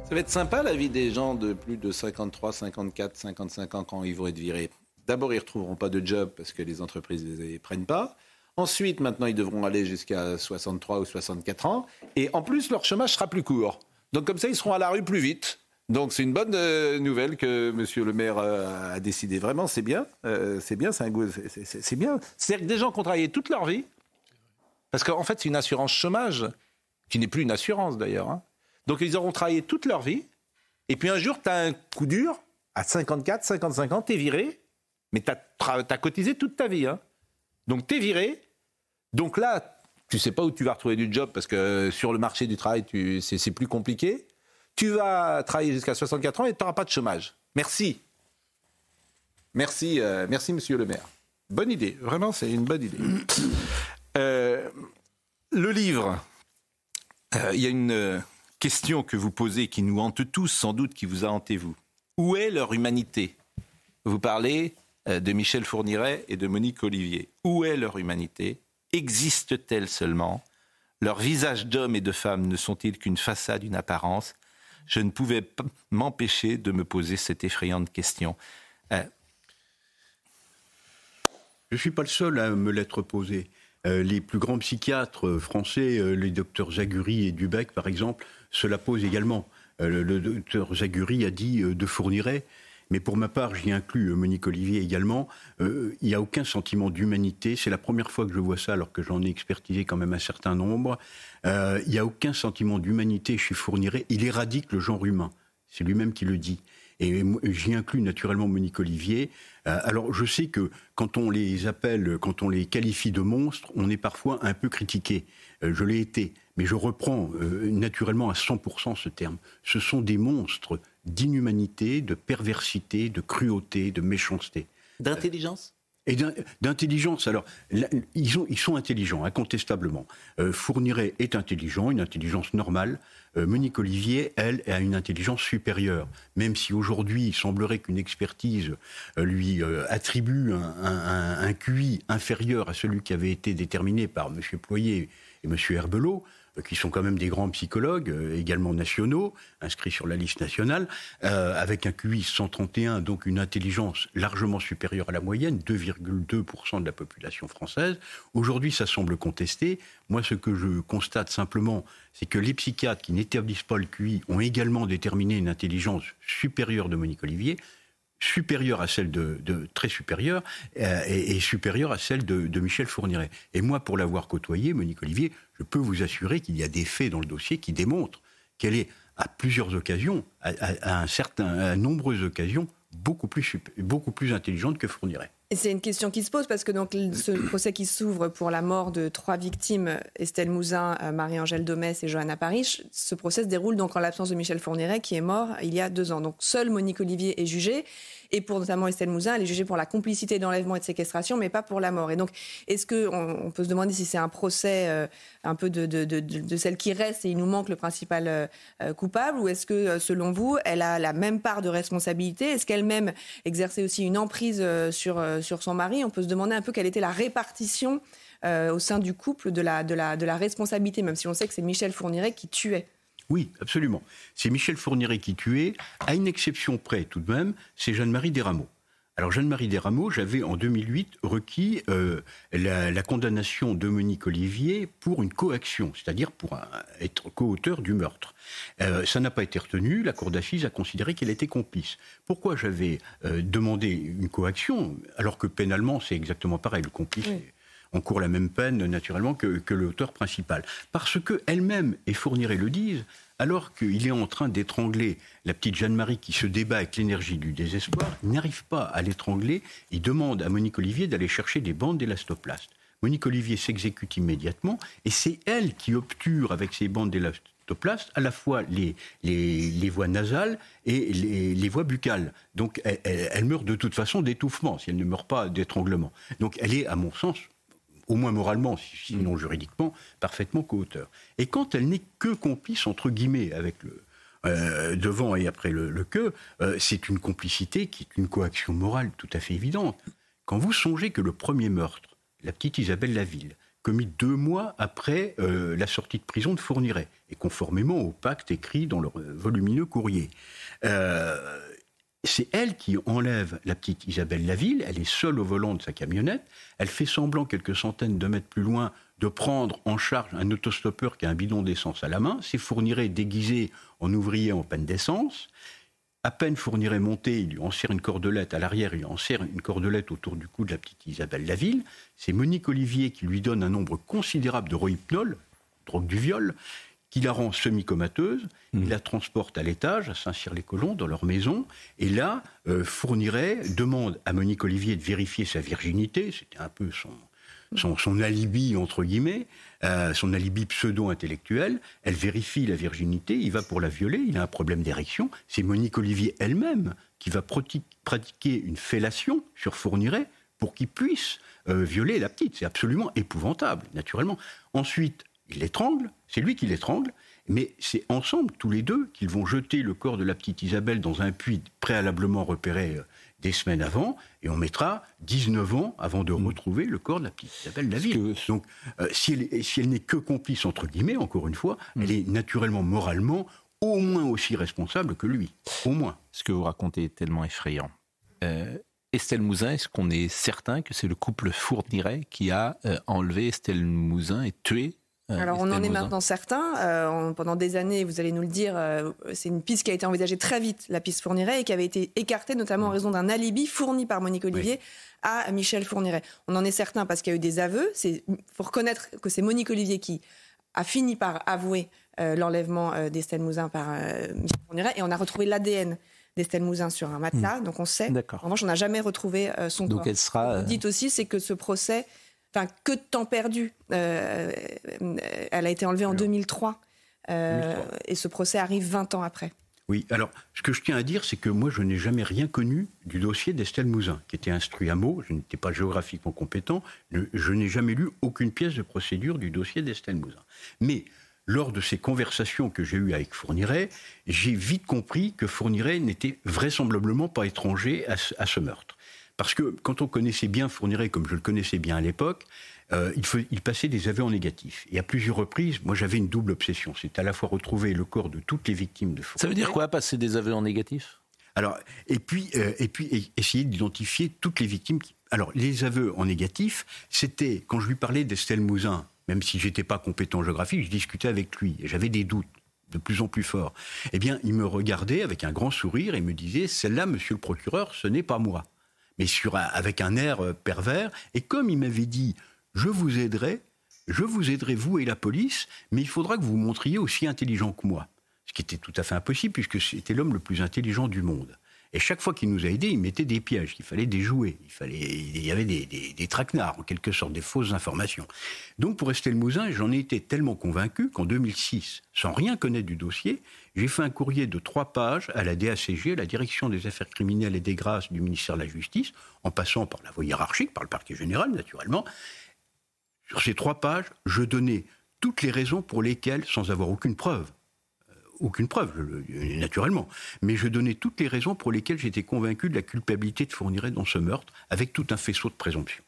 Ça va être sympa la vie des gens de plus de 53, 54, 55 ans quand ils vont être virés. D'abord, ils ne retrouveront pas de job parce que les entreprises ne les prennent pas. Ensuite, maintenant, ils devront aller jusqu'à 63 ou 64 ans. Et en plus, leur chômage sera plus court. Donc comme ça, ils seront à la rue plus vite. Donc c'est une bonne euh, nouvelle que Monsieur le maire euh, a décidé. Vraiment, c'est bien. Euh, c'est bien, c'est un c'est- bien. C'est-à-dire que des gens qui ont travaillé toute leur vie, parce qu'en fait, c'est une assurance chômage, qui n'est plus une assurance d'ailleurs. hein. Donc ils auront travaillé toute leur vie. Et puis un jour, tu as un coup dur, à 54, 55 ans, tu es viré, mais tu as, cotisé toute ta vie. hein. Donc tu es viré. Donc là, tu sais pas où tu vas retrouver du job parce que sur le marché du travail, c'est plus compliqué. Tu vas travailler jusqu'à 64 ans et tu n'auras pas de chômage. Merci. Merci, euh, merci Monsieur le maire. Bonne idée, vraiment, c'est une bonne idée. Euh, le livre, euh, il y a une euh, question que vous posez qui nous hante tous, sans doute qui vous a hanté vous. Où est leur humanité? Vous parlez euh, de Michel Fourniret et de Monique Olivier. Où est leur humanité? Existe-t-elle seulement? Leurs visages d'hommes et de femmes ne sont-ils qu'une façade, une apparence? Je ne pouvais m'empêcher de me poser cette effrayante question. Euh, Je ne suis pas le seul à me l'être posé. Euh, les plus grands psychiatres français, euh, les docteurs Zaguri et Dubec par exemple, se la posent également. Euh, le, docteur Zaguri a dit euh, de Fourniret, mais pour ma part, j'y inclus euh, Monique Olivier également, euh, il n'y a aucun sentiment d'humanité. C'est la première fois que je vois ça, alors que j'en ai expertisé quand même un certain nombre. Euh, il n'y a aucun sentiment d'humanité chez Fourniret. Il éradique le genre humain. C'est lui-même qui le dit. Et j'y inclus naturellement Monique Olivier. Alors, je sais que quand on les appelle, quand on les qualifie de monstres, on est parfois un peu critiqué. Je l'ai été. Mais je reprends naturellement à 100% ce terme. Ce sont des monstres d'inhumanité, de perversité, de cruauté, de méchanceté. D'intelligence? Et d'in- d'intelligence. Alors, là, ils, sont- ils sont intelligents, incontestablement. Euh, Fourniret est intelligent, une intelligence normale. Euh, Monique Olivier, elle, a une intelligence supérieure. Même si aujourd'hui, il semblerait qu'une expertise euh, lui euh, attribue un, un- un- un QI inférieur à celui qui avait été déterminé par M. Ployer et M. Herbelot, qui sont quand même des grands psychologues, euh, également nationaux, inscrits sur la liste nationale, euh, avec un QI 131, donc une intelligence largement supérieure à la moyenne, 2,2% de la population française. Aujourd'hui, ça semble contesté. Moi, ce que je constate simplement, c'est que les psychiatres qui n'établissent pas le QI ont également déterminé une intelligence supérieure de Monique Olivier, supérieure à celle de, très supérieure euh, et, et supérieure à celle de, de Michel Fourniret. Et moi, pour l'avoir côtoyé, Monique Olivier, je peux vous assurer qu'il y a des faits dans le dossier qui démontrent qu'elle est à plusieurs occasions, à, à- à un certain, à nombreuses occasions, beaucoup plus, beaucoup plus intelligente que Fourniret. Et c'est une question qui se pose parce que donc ce procès qui s'ouvre pour la mort de trois victimes, Estelle Mouzin, euh, Marie-Angèle Domès et Johanna Parich, ce procès se déroule donc en l'absence de Michel Fourniret qui est mort il y a deux ans. Donc seule Monique Olivier est jugée et pour notamment Estelle Mouzin, elle est jugée pour la complicité d'enlèvement et de séquestration, mais pas pour la mort. Et donc est-ce que on, on peut se demander si c'est un procès euh, un peu de, celle qui reste et il nous manque le principal euh, euh, coupable, ou est-ce que selon vous, elle a la même part de responsabilité? Est-ce qu'elle-même exerçait aussi une emprise sur sur son mari? On peut se demander un peu quelle était la répartition au sein du couple de la, de, la, de la responsabilité, même si on sait que c'est Michel Fourniret qui tuait. Oui, absolument. C'est Michel Fourniret qui tuait, à une exception près tout de même, c'est Jeanne-Marie Desrameaux. Alors Jeanne-Marie Desrameaux, j'avais en 2008 requis euh, la, la condamnation de Monique Olivier pour une coaction, c'est-à-dire pour un- être co-auteur du meurtre. Euh, ça n'a pas été retenu, la cour d'assises a considéré qu'elle était complice. Pourquoi j'avais euh, demandé une coaction, alors que pénalement c'est exactement pareil, le complice encourt la même peine naturellement que, l'auteur principal. Parce que elle-même et Fourniret le disent, alors qu'il est en train d'étrangler la petite Jeanne-Marie qui se débat avec l'énergie du désespoir, il n'arrive pas à l'étrangler, il demande à Monique Olivier d'aller chercher des bandes d'élastoplast. Monique Olivier s'exécute immédiatement et c'est elle qui obture avec ces bandes d'élastoplast à la fois les, voies nasales et les, voies buccales. Donc elle meurt de toute façon d'étouffement, si elle ne meurt pas d'étranglement. Donc elle est, à mon sens, au moins moralement, sinon juridiquement, parfaitement co-auteur. Et quand elle n'est que complice, entre guillemets, avec le euh, devant et après le, le que, euh, c'est une complicité qui est une coaction morale tout à fait évidente. Quand vous songez que le premier meurtre, la petite Isabelle Laville, commis deux mois après euh, la sortie de prison de Fourniret, et conformément au pacte écrit dans leur euh, volumineux courrier, c'est elle qui enlève la petite Isabelle Laville. Elle est seule au volant de sa camionnette. Elle fait semblant, quelques centaines de mètres plus loin, de prendre en charge un autostoppeur qui a un bidon d'essence à la main. C'est Fourniret déguisé en ouvrier en panne d'essence. À peine Fourniret monté, il lui en serre une cordelette à l'arrière, il lui en serre une cordelette autour du cou de la petite Isabelle Laville. C'est Monique Olivier qui lui donne un nombre considérable de rohypnol, drogue du viol, qui la rend semi-comateuse. Il la transporte à l'étage, à Saint-Cyr-les-Colons, dans leur maison. Et là, euh, Fourniret demande à Monique Olivier de vérifier sa virginité. C'était un peu son, son, son alibi, entre guillemets, euh, son alibi pseudo-intellectuel. Elle vérifie la virginité, il va pour la violer, il a un problème d'érection. C'est Monique Olivier elle-même qui va pratiquer une fellation sur Fourniret pour qu'il puisse euh, violer la petite. C'est absolument épouvantable, naturellement. Ensuite, il l'étrangle, c'est lui qui l'étrangle, mais c'est ensemble, tous les deux, qu'ils vont jeter le corps de la petite Isabelle dans un puits préalablement repéré euh, des semaines avant, et on mettra 19 ans avant de retrouver le corps de la petite Isabelle Laville. Donc, euh, si elle, si elle n'est que complice, entre guillemets, encore une fois, elle est naturellement, moralement, au moins aussi responsable que lui. Au moins. Ce que vous racontez est tellement effrayant. Euh, Estelle Mouzin, est-ce qu'on est certain que c'est le couple Fourniret qui a euh, enlevé Estelle Mouzin et tué Alors on en est maintenant certain. Euh, pendant des années, vous allez nous le dire, euh, c'est une piste qui a été envisagée très vite, la piste Fourniret, et qui avait été écartée notamment en raison d'un alibi fourni par Monique Olivier à Michel Fourniret. On en est certain parce qu'il y a eu des aveux. Il faut reconnaître que c'est Monique Olivier qui a fini par avouer euh, l'enlèvement d'Estelle Mouzin par Michel Fourniret, et on a retrouvé l'ADN d'Estelle Mouzin sur un matelas, donc on sait. D'accord. En revanche, on n'a jamais retrouvé son Donc corps. elle sera, Ce que Vous dites aussi, c'est que ce procès, enfin, que de temps perdu. Euh, euh, elle a été enlevée en 2003, euh, et ce procès arrive 20 ans après. Oui, alors ce que je tiens à dire, c'est que moi, je n'ai jamais rien connu du dossier d'Estelle Mouzin, qui était instruit à mots, je n'étais pas géographiquement compétent, je, je n'ai jamais lu aucune pièce de procédure du dossier d'Estelle Mouzin. Mais lors de ces conversations que j'ai eues avec Fourniret, j'ai vite compris que Fourniret n'était vraisemblablement pas étranger à ce, à ce meurtre. Parce que quand on connaissait bien Fourniret, comme je le connaissais bien à l'époque, euh, il, passait des aveux en négatif. Et à plusieurs reprises, moi j'avais une double obsession. C'est à la fois retrouver le corps de toutes les victimes de Fourniret. Ça veut dire quoi, passer des aveux en négatif? Alors, et puis, euh, et puis et- essayer d'identifier toutes les victimes. qui- Alors, les aveux en négatif, c'était quand je lui parlais d'Estelle Mouzin, même si j'étais pas compétent en géographie, je discutais avec lui et j'avais des doutes de plus en plus forts. Eh bien, il me regardait avec un grand sourire et me disait Celle-là, monsieur le procureur, ce n'est pas moi. Mais avec un air euh, pervers. Et comme il m'avait dit Je vous aiderai, je vous aiderai, vous et la police, mais il faudra que vous vous montriez aussi intelligent que moi. Ce qui était tout à fait impossible puisque c'était l'homme le plus intelligent du monde. Et chaque fois qu'il nous a aidés, il mettait des pièges, qu'il fallait déjouer. Il, fallait, il y avait des, traquenards, en quelque sorte, des fausses informations. Donc pour Estelle Mouzin, j'en ai été tellement convaincu qu'en 2006, sans rien connaître du dossier, j'ai fait un courrier de trois pages à la DACG, la Direction des Affaires criminelles et des grâces du ministère de la Justice, en passant par la voie hiérarchique, par le parquet général, naturellement. Sur ces trois pages, je donnais toutes les raisons pour lesquelles, sans avoir aucune preuve, aucune preuve, naturellement, mais je donnais toutes les raisons pour lesquelles j'étais convaincu de la culpabilité de Fourniret dans ce meurtre, avec tout un faisceau de présomption.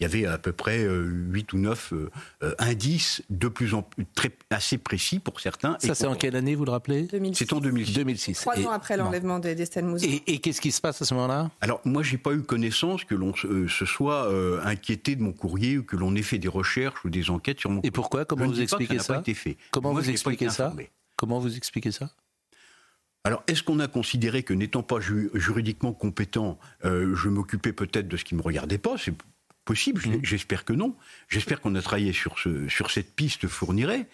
Il y avait à peu près euh, huit ou neuf euh, euh, indices de plus en plus très, assez précis pour certains. Ça, c'est en quelle année, vous le rappelez? C'est en 2006. 2006. Trois Et- ans après l'enlèvement de- d'Estelle Mouzin. Et, et qu'est-ce qui se passe à ce moment-là? Alors, moi, j'ai pas eu connaissance que l'on se- euh, se soit euh, inquiété de mon courrier ou que l'on ait fait des recherches ou des enquêtes sur mon Et pourquoi? Comment Je vous expliquez ça pas été fait. Comment Moi, vous expliquez ça? informé. Comment vous expliquez ça? Alors, est-ce qu'on a considéré que n'étant pas ju- juridiquement compétent, euh, je m'occupais peut-être de ce qui ne me regardait pas? C'est possible, Mmh. je- j'espère que non. J'espère qu'on a travaillé sur, ce, sur cette piste fournirait.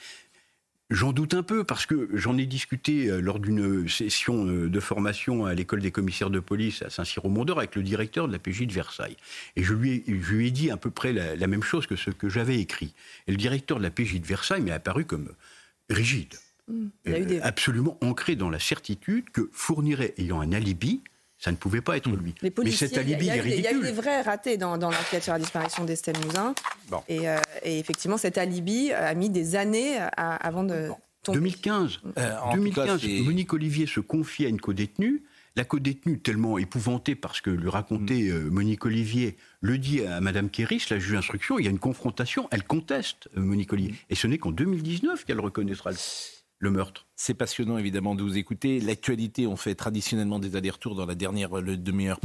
J'en doute un peu parce que j'en ai discuté euh, lors d'une session euh, de formation à l'école des commissaires de police à Saint-Cyr-au-Mont-d'Or avec le directeur de la PJ de Versailles. Et je lui ai, je lui ai dit à peu près la, la même chose que ce que j'avais écrit. Et le directeur de la PJ de Versailles m'est apparu comme rigide. Mm. Il y a eu des- Euh, absolument ancré dans la certitude que Fourniret ayant un alibi, ça ne pouvait pas être lui. Les Mais cet alibi il y, a est des- il y a eu ridicule. des vrais ratés dans, dans l'enquête sur la disparition d'Estelle Mouzin. Bon. Et, euh, et effectivement, cet alibi a mis des années à- avant de tomber. 2015. Euh, en tout 2015, cas, c'est- Monique Olivier se confie à une codétenue. La codétenue, tellement épouvantée parce que lui racontait euh, Monique Olivier, le dit à Madame Kéris, la juge d'instruction, il y a une confrontation, elle conteste euh, Monique Olivier. Et ce n'est qu'en 2019 qu'elle reconnaîtra le, le meurtre. C'est passionnant évidemment de vous écouter. L'actualité, on fait traditionnellement des allers-retours dans la dernière demi-heure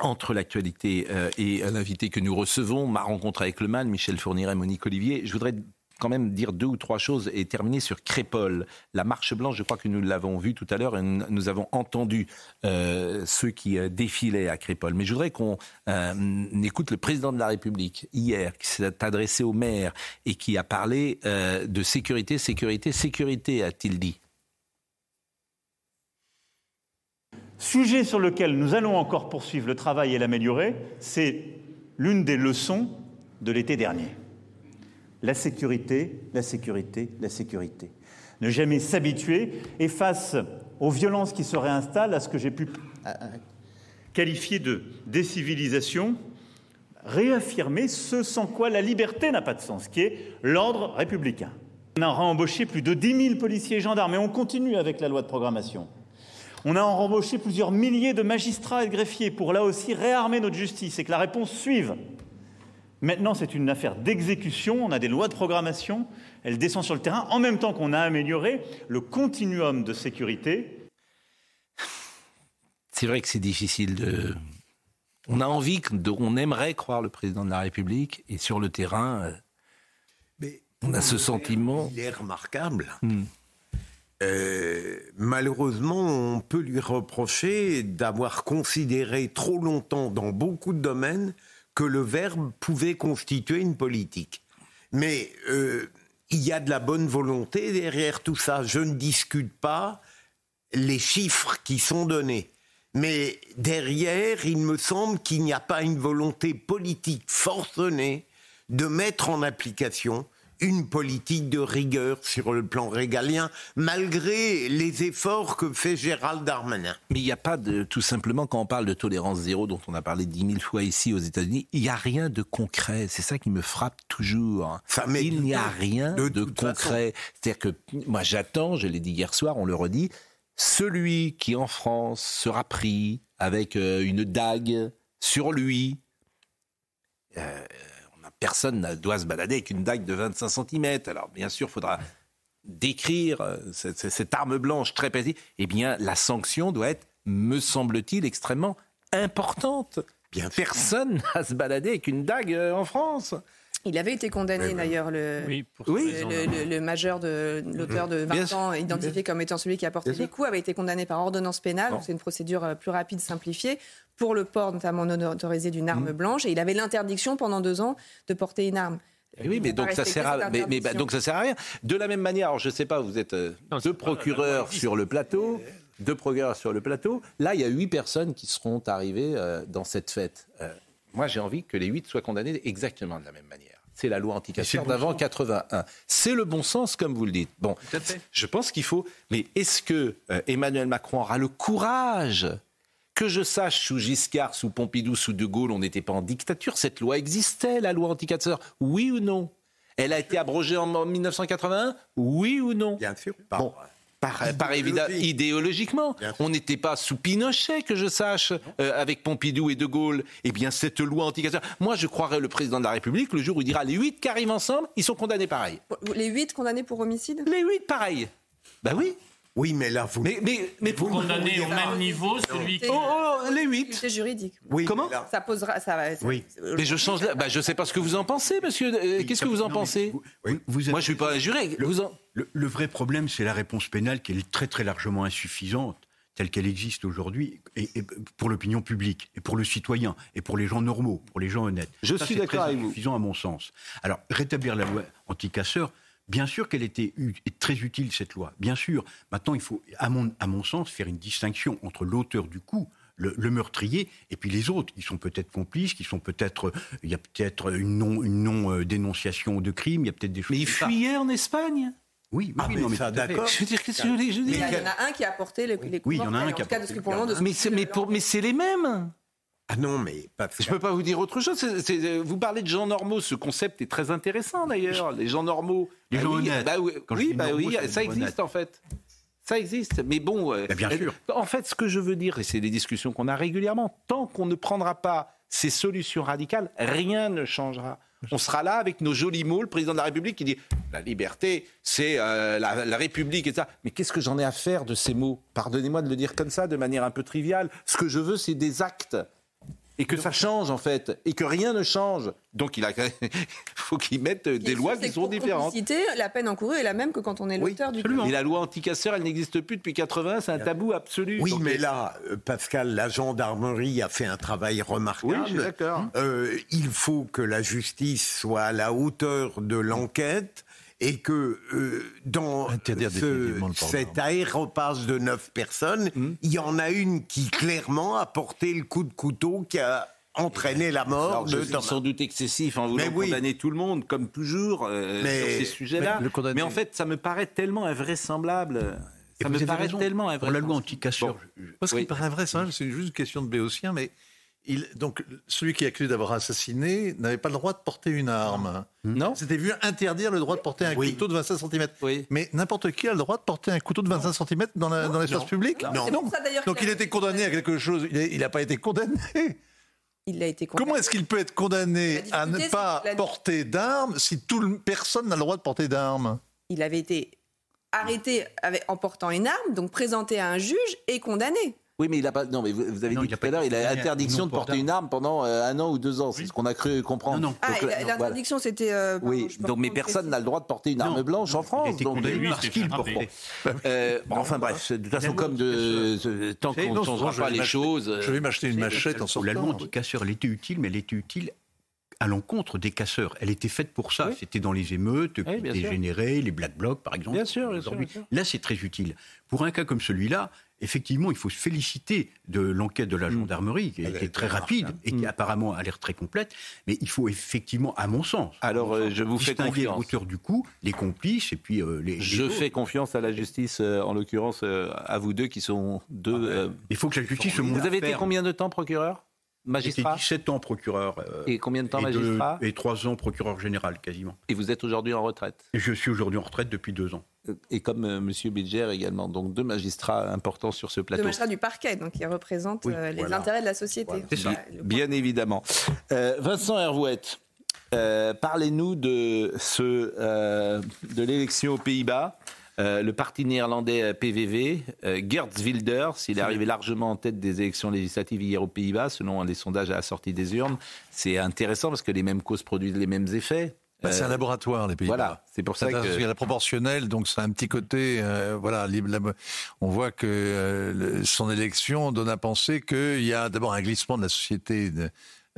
entre l'actualité euh, et l'invité que nous recevons, ma rencontre avec le mal, Michel Fourniret, Monique Olivier. Je voudrais quand même dire deux ou trois choses et terminer sur Crépol. La marche blanche, je crois que nous l'avons vu tout à l'heure et nous avons entendu euh, ceux qui euh, défilaient à Crépol. Mais je voudrais qu'on euh, écoute le président de la République hier qui s'est adressé au maire et qui a parlé de sécurité, sécurité, sécurité, a-t-il dit. Sujet sur lequel nous allons encore poursuivre le travail et l'améliorer, c'est l'une des leçons de l'été dernier. La sécurité, la sécurité, la sécurité. Ne jamais s'habituer et face aux violences qui se réinstallent, à ce que j'ai pu qualifier de décivilisation, réaffirmer ce sans quoi la liberté n'a pas de sens, qui est l'ordre républicain. On a embauché plus de 10 000 policiers et gendarmes et on continue avec la loi de programmation. On a embauché plusieurs milliers de magistrats et de greffiers pour là aussi réarmer notre justice et que la réponse suive. Maintenant, c'est une affaire d'exécution. On a des lois de programmation. Elle descend sur le terrain en même temps qu'on a amélioré le continuum de sécurité. C'est vrai que c'est difficile de. On a envie, de... on aimerait croire le président de la République et sur le terrain, euh, on a ce sentiment. Il est remarquable. Euh, malheureusement, on peut lui reprocher d'avoir considéré trop longtemps dans beaucoup de domaines que le verbe pouvait constituer une politique. Mais euh, il y a de la bonne volonté derrière tout ça. Je ne discute pas les chiffres qui sont donnés. Mais derrière, il me semble qu'il n'y a pas une volonté politique forcenée de mettre en application une politique de rigueur sur le plan régalien, malgré les efforts que fait Gérald Darmanin. Mais il n'y a pas de, tout simplement, quand on parle de tolérance zéro, dont on a parlé dix mille fois ici aux États-Unis, il n'y a rien de concret. C'est ça qui me frappe toujours. il n'y a rien de, concret. C'est-à-dire que moi j'attends, je l'ai dit hier soir, on le redit, celui qui en France sera pris avec euh, une dague sur lui, euh, personne ne doit se balader avec une dague de 25 cm. Alors, bien sûr, il faudra décrire euh, cette, arme blanche très précise. Eh bien, la sanction doit être, me semble-t-il, extrêmement importante. Bien personne n'a se balader avec une dague euh, en France. Il avait été condamné d'ailleurs, le, le, majeur de l'auteur de 20 ans, identifié comme étant celui qui a porté les coups, avait été condamné par ordonnance pénale, c'est une procédure euh, plus rapide, simplifiée, pour le port notamment non autorisé d'une arme mmh. blanche, et il avait l'interdiction pendant deux ans de porter une arme. Eh oui, mais donc ça sert à, mais, bah, donc ça sert à rien. De la même manière, alors je sais pas, vous êtes euh, deux procureurs sur le plateau, deux procureurs sur le plateau. Là, il y a huit personnes qui seront arrivées euh, dans cette fête. moi, j'ai envie que les huit soient condamnés exactement de la même manière c'est la loi anticasseur d'avant 81. C'est le bon sens, comme vous le dites. Bon, je pense qu'il faut. Mais est-ce que euh, Emmanuel Macron aura le courage que je sache, sous Giscard, sous Pompidou, sous De Gaulle, on n'était pas en dictature. Cette loi existait, la loi anticasseur. Oui ou non? Elle a été abrogée en 1981 Oui ou non? Bien sûr. Bon, par, évidemment, idéologiquement. On n'était pas sous Pinochet, que je sache, euh, avec Pompidou et De Gaulle. Eh bien, cette loi anti Moi, je croirais le président de la République le jour où il dira les huit qui arrivent ensemble, ils sont condamnés pareil. Les huit condamnés pour homicide? Les huit pareil. Ben oui. Oui, mais là, vous. Mais, mais, mais pour condamner au même niveau celui qui. Oh, oh, les huit. C'est juridique. Oui. Comment Ça posera. Ça, oui. Mais je change. Bah, je sais pas ce que vous en pensez, monsieur. Euh, qu'est-ce que vous en pensez vous, Moi, je suis pas un juré. Le, le, vrai problème, c'est la réponse pénale qui est très, très largement insuffisante telle qu'elle existe aujourd'hui, et, pour l'opinion publique, et pour le citoyen, et pour les gens normaux, pour les gens honnêtes. Je suis d'accord avec vous. suffisant à mon sens. Alors, rétablir la loi anti-casseurs, Bien sûr qu'elle était très utile, cette loi. Bien sûr. Maintenant, il faut, à mon, à mon sens, faire une distinction entre l'auteur du coup, le, meurtrier, et puis les autres, qui sont peut-être complices, qui sont peut-être. Il y a peut-être une non-dénonciation non, de crime, il y a peut-être des choses. Mais il fuyait en Espagne? Oui, oui, ah, non, mais ça, d'accord. Je veux dire, qu'est-ce que je dis Il y en a un qui a apporté les, les coups Oui, il y en a un qui a apporté. Mais c'est les mêmes. Ah non, mais pas Je peux pas vous dire autre chose. vous parlez de gens normaux. Ce concept est très intéressant d'ailleurs. Les gens normaux. Les gens honnêtes. Bah, oui, bah, oui ça existe en fait. Ça existe. Mais bon. Euh, bien sûr. En fait, ce que je veux dire, et c'est des discussions qu'on a régulièrement, tant qu'on ne prendra pas ces solutions radicales, rien ne changera. On sera là avec nos jolis mots, le président de la République qui dit la liberté, c'est euh, la, la, République et ça. Mais qu'est-ce que j'en ai à faire de ces mots? Pardonnez-moi de le dire comme ça, de manière un peu triviale. Ce que je veux, c'est des actes et que ça change en fait, et que rien ne change. Donc il a, faut qu'ils mettent des lois qui sont différentes. La peine encourue est la même que quand on est l'auteur du crime. Mais la loi anticasseur, elle n'existe plus depuis 80, c'est un tabou absolu. Oui, mais là, euh, Pascal, la gendarmerie a fait un travail remarquable. Oui, d'accord. Euh, il faut que la justice soit à la hauteur de l'enquête et que euh, dans cet aéropage de neuf personnes, hmm. il y en a une qui clairement a porté le coup de couteau qui a entraîné la mort de sans doute excessif en voulant condamner tout le monde, comme toujours, euh, sur ces sujets-là. Mais, en fait, ça me paraît tellement invraisemblable. Ça me paraît tellement invraisemblable. Pour la loi anti-cassure. Moi, ce qui paraît invraisemblable, c'est juste une question de béotien, mais il, donc, celui qui est accusé d'avoir assassiné n'avait pas le droit de porter une arme. Non. C'était vu interdire le droit de porter un couteau de 25 cm. Mais n'importe qui a le droit de porter un couteau de 25 cm dans la- dans l'espace Non. public Non. Pour ça, d'ailleurs, Donc il a- était condamné à quelque chose. Il n'a pas été condamné. Il a été condamné. Comment est-ce qu'il peut être condamné à ne pas la- porter d'armes si tout le- personne n'a le droit de porter d'armes? Il avait été arrêté avec- en portant une arme, donc présenté à un juge et condamné. Oui, mais il a pas. Non, mais vous, avez dit tout à l'heure, il a interdiction de porter une arme pendant euh, un an ou deux ans. C'est ce qu'on a cru comprendre. Ah, euh, l'interdiction, c'était. euh, Oui, donc mais personne n'a le droit de porter une arme blanche en France. donc, euh, parce qu'il. Euh, enfin bref, de toute façon, comme de, tant qu'on ne changera pas les choses. Je vais m'acheter une machette en sortant. La loi anti-casseur, elle était utile, mais elle était utile à l'encontre des casseurs. Elle était faite pour ça. C'était dans les émeutes qui étaient sûr. générées, les Black Blocs, par exemple. Bien sûr, bien sûr, aujourd'hui. bien sûr. Là, c'est très utile. Pour un cas comme celui-là, effectivement, il faut se féliciter de l'enquête de la gendarmerie, qui a été très rapide et qui apparemment a l'air très complète. Mais il faut effectivement, à mon sens, Alors, euh, je vous fais confiance. l'auteur du coup, les complices et puis euh, les. Je les fais confiance à la justice, euh, en l'occurrence euh, à vous deux qui sont deux. euh, Il faut que la justice se montre Vous avez été combien de temps procureur? Magistrat J'étais 17 ans procureur. euh, Et combien de temps et magistrat Et 3 ans procureur général, quasiment. Et vous êtes aujourd'hui en retraite? Et je suis aujourd'hui en retraite depuis 2 ans. Et comme euh, Monsieur Bilger également, donc deux magistrats importants sur ce plateau. magistrat du parquet, donc il représente Oui, euh, les voilà. intérêts de la société. Bien, bien évidemment. Euh, Vincent Hervouette, euh, parlez-nous de, ce, euh, de l'élection aux Pays-Bas. Euh, le parti néerlandais euh, PVV, euh, Geert Wilders, il est arrivé largement en tête des élections législatives hier aux Pays-Bas, selon les sondages à la sortie des urnes. C'est intéressant parce que les mêmes causes produisent les mêmes effets. Bah, c'est Euh, un laboratoire, les Pays-Bas. Voilà, c'est pour ça C'est-à-dire que- a la proportionnelle, donc c'est un petit côté. euh, voilà, on voit que euh, son élection donne à penser qu'il y a d'abord un glissement de la société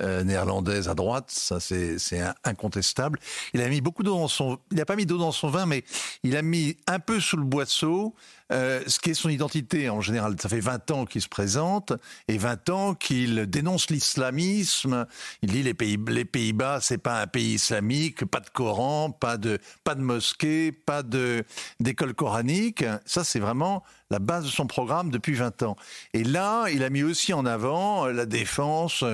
euh, néerlandaise à droite, ça c'est incontestable. Il a mis beaucoup d'eau dans son, il pas mis d'eau dans son vin, mais il a mis un peu sous le boisseau euh, ce qui est son identité en général. Ça fait 20 ans qu'il se présente et 20 ans qu'il dénonce l'islamisme. Il dit les pays les Pays-Bas, c'est pas un pays islamique, pas de Coran, pas de mosquée, pas d'école coranique. Ça c'est vraiment la base de son programme depuis 20 ans. Et là, il a mis aussi en avant la défense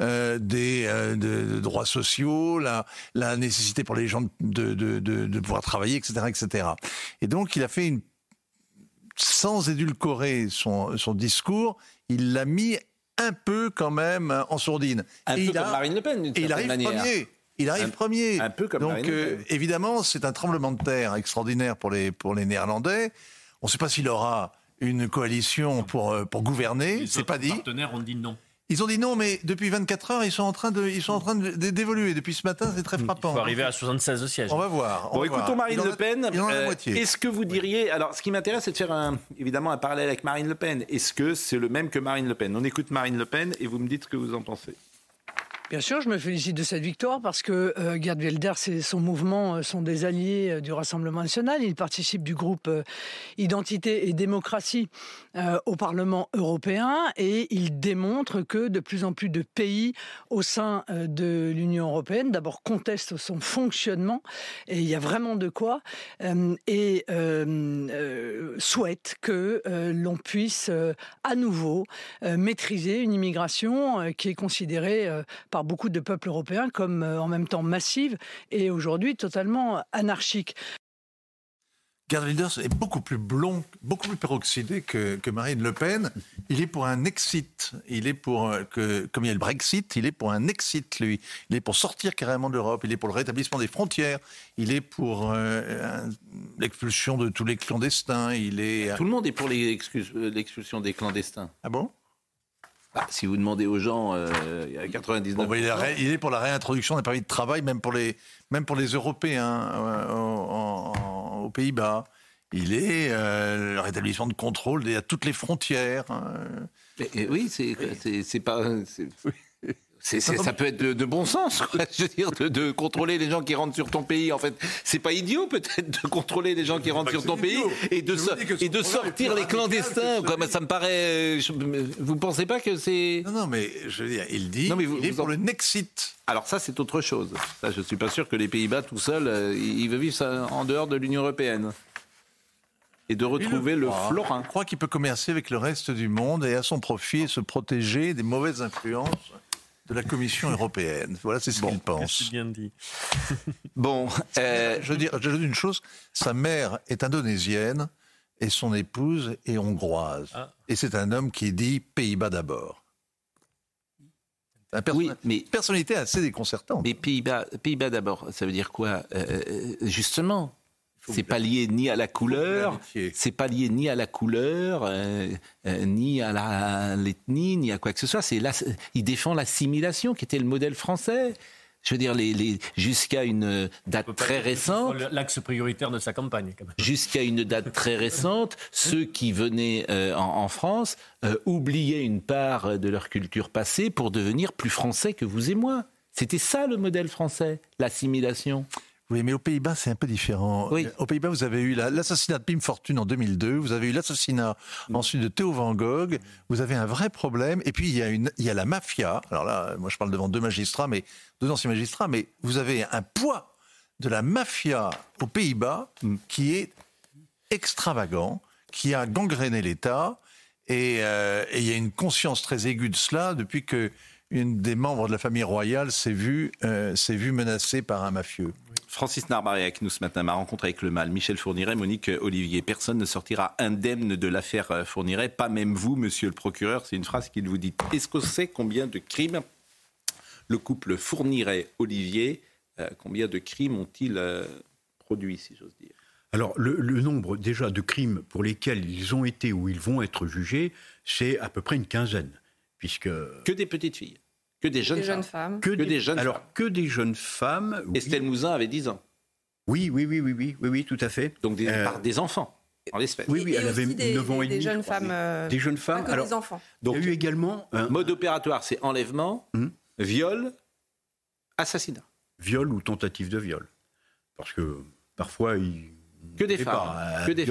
euh, des euh, droits sociaux, la, nécessité pour les gens de, de pouvoir travailler, etc., etc. Et donc, il a fait une sans édulcorer son, son discours, il l'a mis un peu quand même en sourdine. Un Et peu il comme a- Marine Le Pen, d'une et il arrive manière. premier. Il arrive Un- premier. un peu comme Donc, Marine Le euh, Pen. évidemment, c'est un tremblement de terre extraordinaire pour les, pour les Néerlandais. On ne sait pas s'il aura une coalition pour, euh, pour gouverner. C'est pas dit. partenaires ont dit non. Ils ont dit non, mais depuis 24 heures, ils sont en train de, ils sont en train de- d'évoluer. Depuis ce matin, c'est très frappant. Il faut arriver à 76 sièges. On va voir. on Bon, va écoutons voir. Marine Le Pen. il en a la Euh, moitié. Est-ce que vous diriez. Alors, ce qui m'intéresse, c'est de faire un, évidemment un parallèle avec Marine Le Pen. Est-ce que c'est le même que Marine Le Pen? On écoute Marine Le Pen et vous me dites ce que vous en pensez. Bien sûr, je me félicite de cette victoire parce que euh, Gerd Wilders et son mouvement euh, sont des alliés euh, du Rassemblement national. Ils participent du groupe Identité et démocratie au Parlement européen et ils démontrent que de plus en plus de pays au sein de l'Union européenne d'abord contestent son fonctionnement et il y a vraiment de quoi et souhaitent que l'on puisse à nouveau maîtriser une immigration qui est considérée euh, par beaucoup de peuples européens comme euh, en même temps massive et aujourd'hui totalement anarchique. Gerd Wilders est beaucoup plus blond, beaucoup plus peroxydé que, que Marine Le Pen. Il est pour un exit. Il est pour euh, que, comme il y a le Brexit, il est pour un exit lui. Il est pour sortir carrément de l'Europe. Il est pour le rétablissement des frontières. Il est pour euh, l'expulsion de tous les clandestins. Il est. Tout le monde est pour l'expulsion des clandestins. Ah bon? Ah, Si vous demandez aux gens, euh, il y a 99%. Bon, bah, il, est ré- il est pour la réintroduction des permis de travail, même pour les, même pour les Européens euh, en- en- aux Pays-Bas. Il est euh, le rétablissement de contrôle à toutes les frontières. hein. Et- et oui, c'est c'est- c'est- ça peut être de, de bon sens, quoi. je veux dire, de, de contrôler les gens qui rentrent sur ton pays. En fait, c'est pas idiot peut-être de contrôler les gens qui rentrent sur ton pays et de, so- et de sortir les clandestins. Quoi. Ça me paraît. je- vous pensez pas que c'est Non, non, mais je veux dire, il dit, Non, mais vous- il est vous pour en- le Nexit. Alors ça, c'est autre chose. Ça, je suis pas sûr que les Pays-Bas tout seuls, euh, ils veulent vivre ça en dehors de l'Union européenne. et de retrouver le croit. florin. Je crois qu'il peut commercer avec le reste du monde et à son profit se protéger des mauvaises influences de la Commission européenne. Voilà, c'est ce qu'il pense. C'est bien dit. Bon, euh, je veux dire, je veux dire une chose. Sa mère est indonésienne et son épouse est hongroise. Ah. Et c'est un homme qui dit Pays-Bas d'abord. Perso- Oui, mais personnalité assez déconcertante. Mais Pays-Bas, Pays-Bas d'abord, ça veut dire quoi? Euh, euh, Justement, c'est pas lié ni à la couleur, c'est pas lié ni à la couleur, euh, euh, ni à l'ethnie, ni à quoi que ce soit. C'est là, il défend l'assimilation, qui était le modèle français. Je veux dire, les, les- jusqu'à une date très récente, L'axe prioritaire de sa campagne, quand même. jusqu'à une date très récente, ceux qui venaient euh, en, en France euh, oubliaient une part de leur culture passée pour devenir plus français que vous et moi. C'était ça le modèle français, l'assimilation. Oui, mais aux Pays-Bas, c'est un peu différent. Oui. Aux Pays-Bas, vous avez eu la- l'assassinat de Pim Fortune en 2002, vous avez eu l'assassinat ensuite de Théo Van Gogh, vous avez un vrai problème, et puis il y, a une, il y a la mafia. Alors là, moi je parle devant deux magistrats, mais deux anciens magistrats, mais vous avez un poids de la mafia aux Pays-Bas qui est extravagant, qui a gangréné l'État, et, euh, et il y a une conscience très aiguë de cela depuis que une des membres de la famille royale s'est vue euh, s'est vue menacée par un mafieux. Francis Narbaré avec nous ce matin, ma rencontre avec le mal. Michel Fourniret, Monique Olivier. Personne ne sortira indemne de l'affaire euh, Fourniret, pas même vous, monsieur le procureur. C'est une phrase qu'il vous dit. Est-ce qu'on sait combien de crimes le couple Fourniret-Olivier, euh, combien de crimes ont-ils euh, produit, si j'ose dire? Alors, le, le nombre déjà de crimes pour lesquels ils ont été ou ils vont être jugés, c'est à peu près une quinzaine. Puisque. Que des petites filles Que des jeunes, Des jeunes femmes. Que, des, jeunes alors, femmes que des jeunes femmes. oui. Estelle Mouzin avait 10 ans. Oui, oui, oui, oui, oui, oui, oui, tout à fait. Donc des, Euh, par des enfants, en l'espèce. Oui, oui, Et elle avait des- 9 ans et des demi. je jeunes femmes, oui. euh, Des jeunes femmes. Pas que alors, des enfants. Donc, il y a eu également un Mode opératoire, c'est enlèvement, Hmm. viol, assassinat. viol ou tentative de viol. Parce que parfois, il. Que des femmes, pas à que des.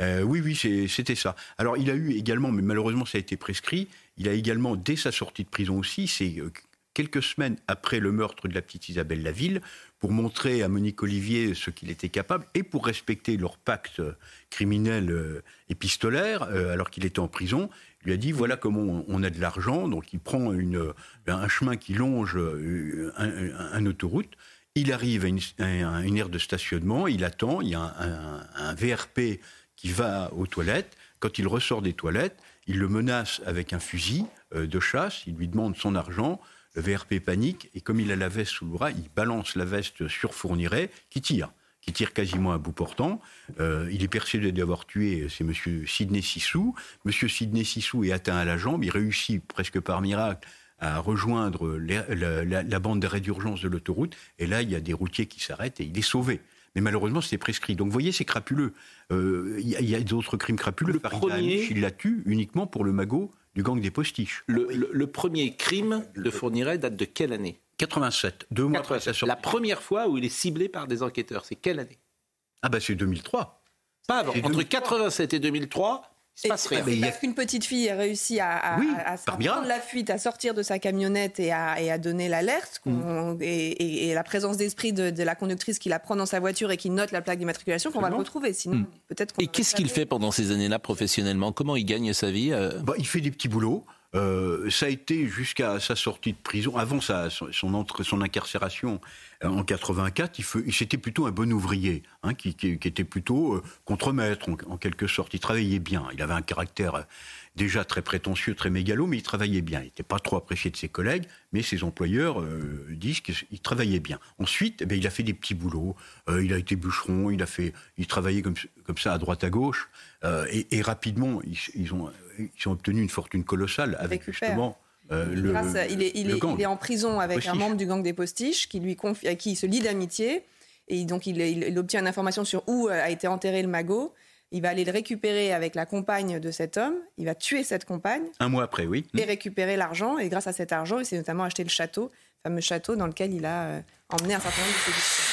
Euh, oui, oui, c'était ça. Alors, il a eu également, mais malheureusement, ça a été prescrit, il a également, dès sa sortie de prison aussi, c'est euh, quelques semaines après le meurtre de la petite Isabelle Laville, pour montrer à Monique Olivier ce qu'il était capable et pour respecter leur pacte criminel euh, épistolaire, euh, alors qu'il était en prison, il lui a dit voilà comment on, a de l'argent. Donc, il prend une, un chemin qui longe euh, un, un- un autoroute. Il arrive à une, aire de stationnement, il attend, il y a un, VRP qui va aux toilettes. Quand il ressort des toilettes, il le menace avec un fusil euh, de chasse, il lui demande son argent. Le VRP panique et comme il a la veste sous le bras, il balance la veste sur Fourniret qui tire, qui tire quasiment à bout portant. Euh, il est persuadé d'avoir tué, c'est Monsieur Sidney Sissou. Monsieur Sidney Sissou est atteint à la jambe, il réussit presque par miracle à rejoindre les- la, la- la bande d'arrêt d'urgence de l'autoroute. Et là, il y a des routiers qui s'arrêtent et il est sauvé. Mais malheureusement, c'est prescrit. Donc, vous voyez, c'est crapuleux. Euh, Il y a- il y a, d'autres crimes crapuleux. Le premier- il la tue uniquement pour le magot du gang des postiches. Le, le- le premier crime de Fourniret date de quelle année? 87, deux mois après sa. La première fois où il est ciblé par des enquêteurs, c'est quelle année? Ah bah c'est 2003. Pas avant. Entre 2003. 87 et 2003, il se passe rien. c'est parce qu'une petite fille a réussi à, à- Oui, à- à par prendre la fuite, à sortir de sa camionnette et à, et à donner l'alerte. Mm. Et, et- et la présence d'esprit de, de la conductrice qui la prend dans sa voiture et qui note la plaque d'immatriculation, qu'on va le retrouver. Sinon, Mm. peut-être qu'on Et qu'est-ce qu'il fait pendant ces années-là professionnellement? Comment il gagne sa vie euh? Bah, il fait des petits boulots. Euh, ça a été jusqu'à sa sortie de prison, avant sa, son, incarcération euh, en 84, il, il- c'était plutôt un bon ouvrier, hein, qui, était plutôt euh, contremaître en, quelque sorte. Il travaillait bien. Il avait un caractère euh, déjà très prétentieux, très mégalo, mais il travaillait bien. Il n'était pas trop apprécié de ses collègues, mais ses employeurs disent qu'il travaillait bien. Ensuite, eh bien, il a fait des petits boulots. Il a été bûcheron, il a fait, il travaillait comme ça à droite à gauche, Euh, et, et rapidement, ils, ils ont, ils ont obtenu une fortune colossale avec justement euh, le, Grâce à- il, est, il, le est, gang. il est en prison avec un membre du gang des postiches qui lui confie, à qui il se lie d'amitié. Et donc, il, obtient une information sur où euh, a été enterré le magot. Il va aller le récupérer avec la compagne de cet homme. Il va tuer cette compagne Un mois après, oui. et récupérer l'argent. Et grâce à cet argent, il s'est notamment acheté le château, le fameux château dans lequel il a emmené un certain nombre de ses.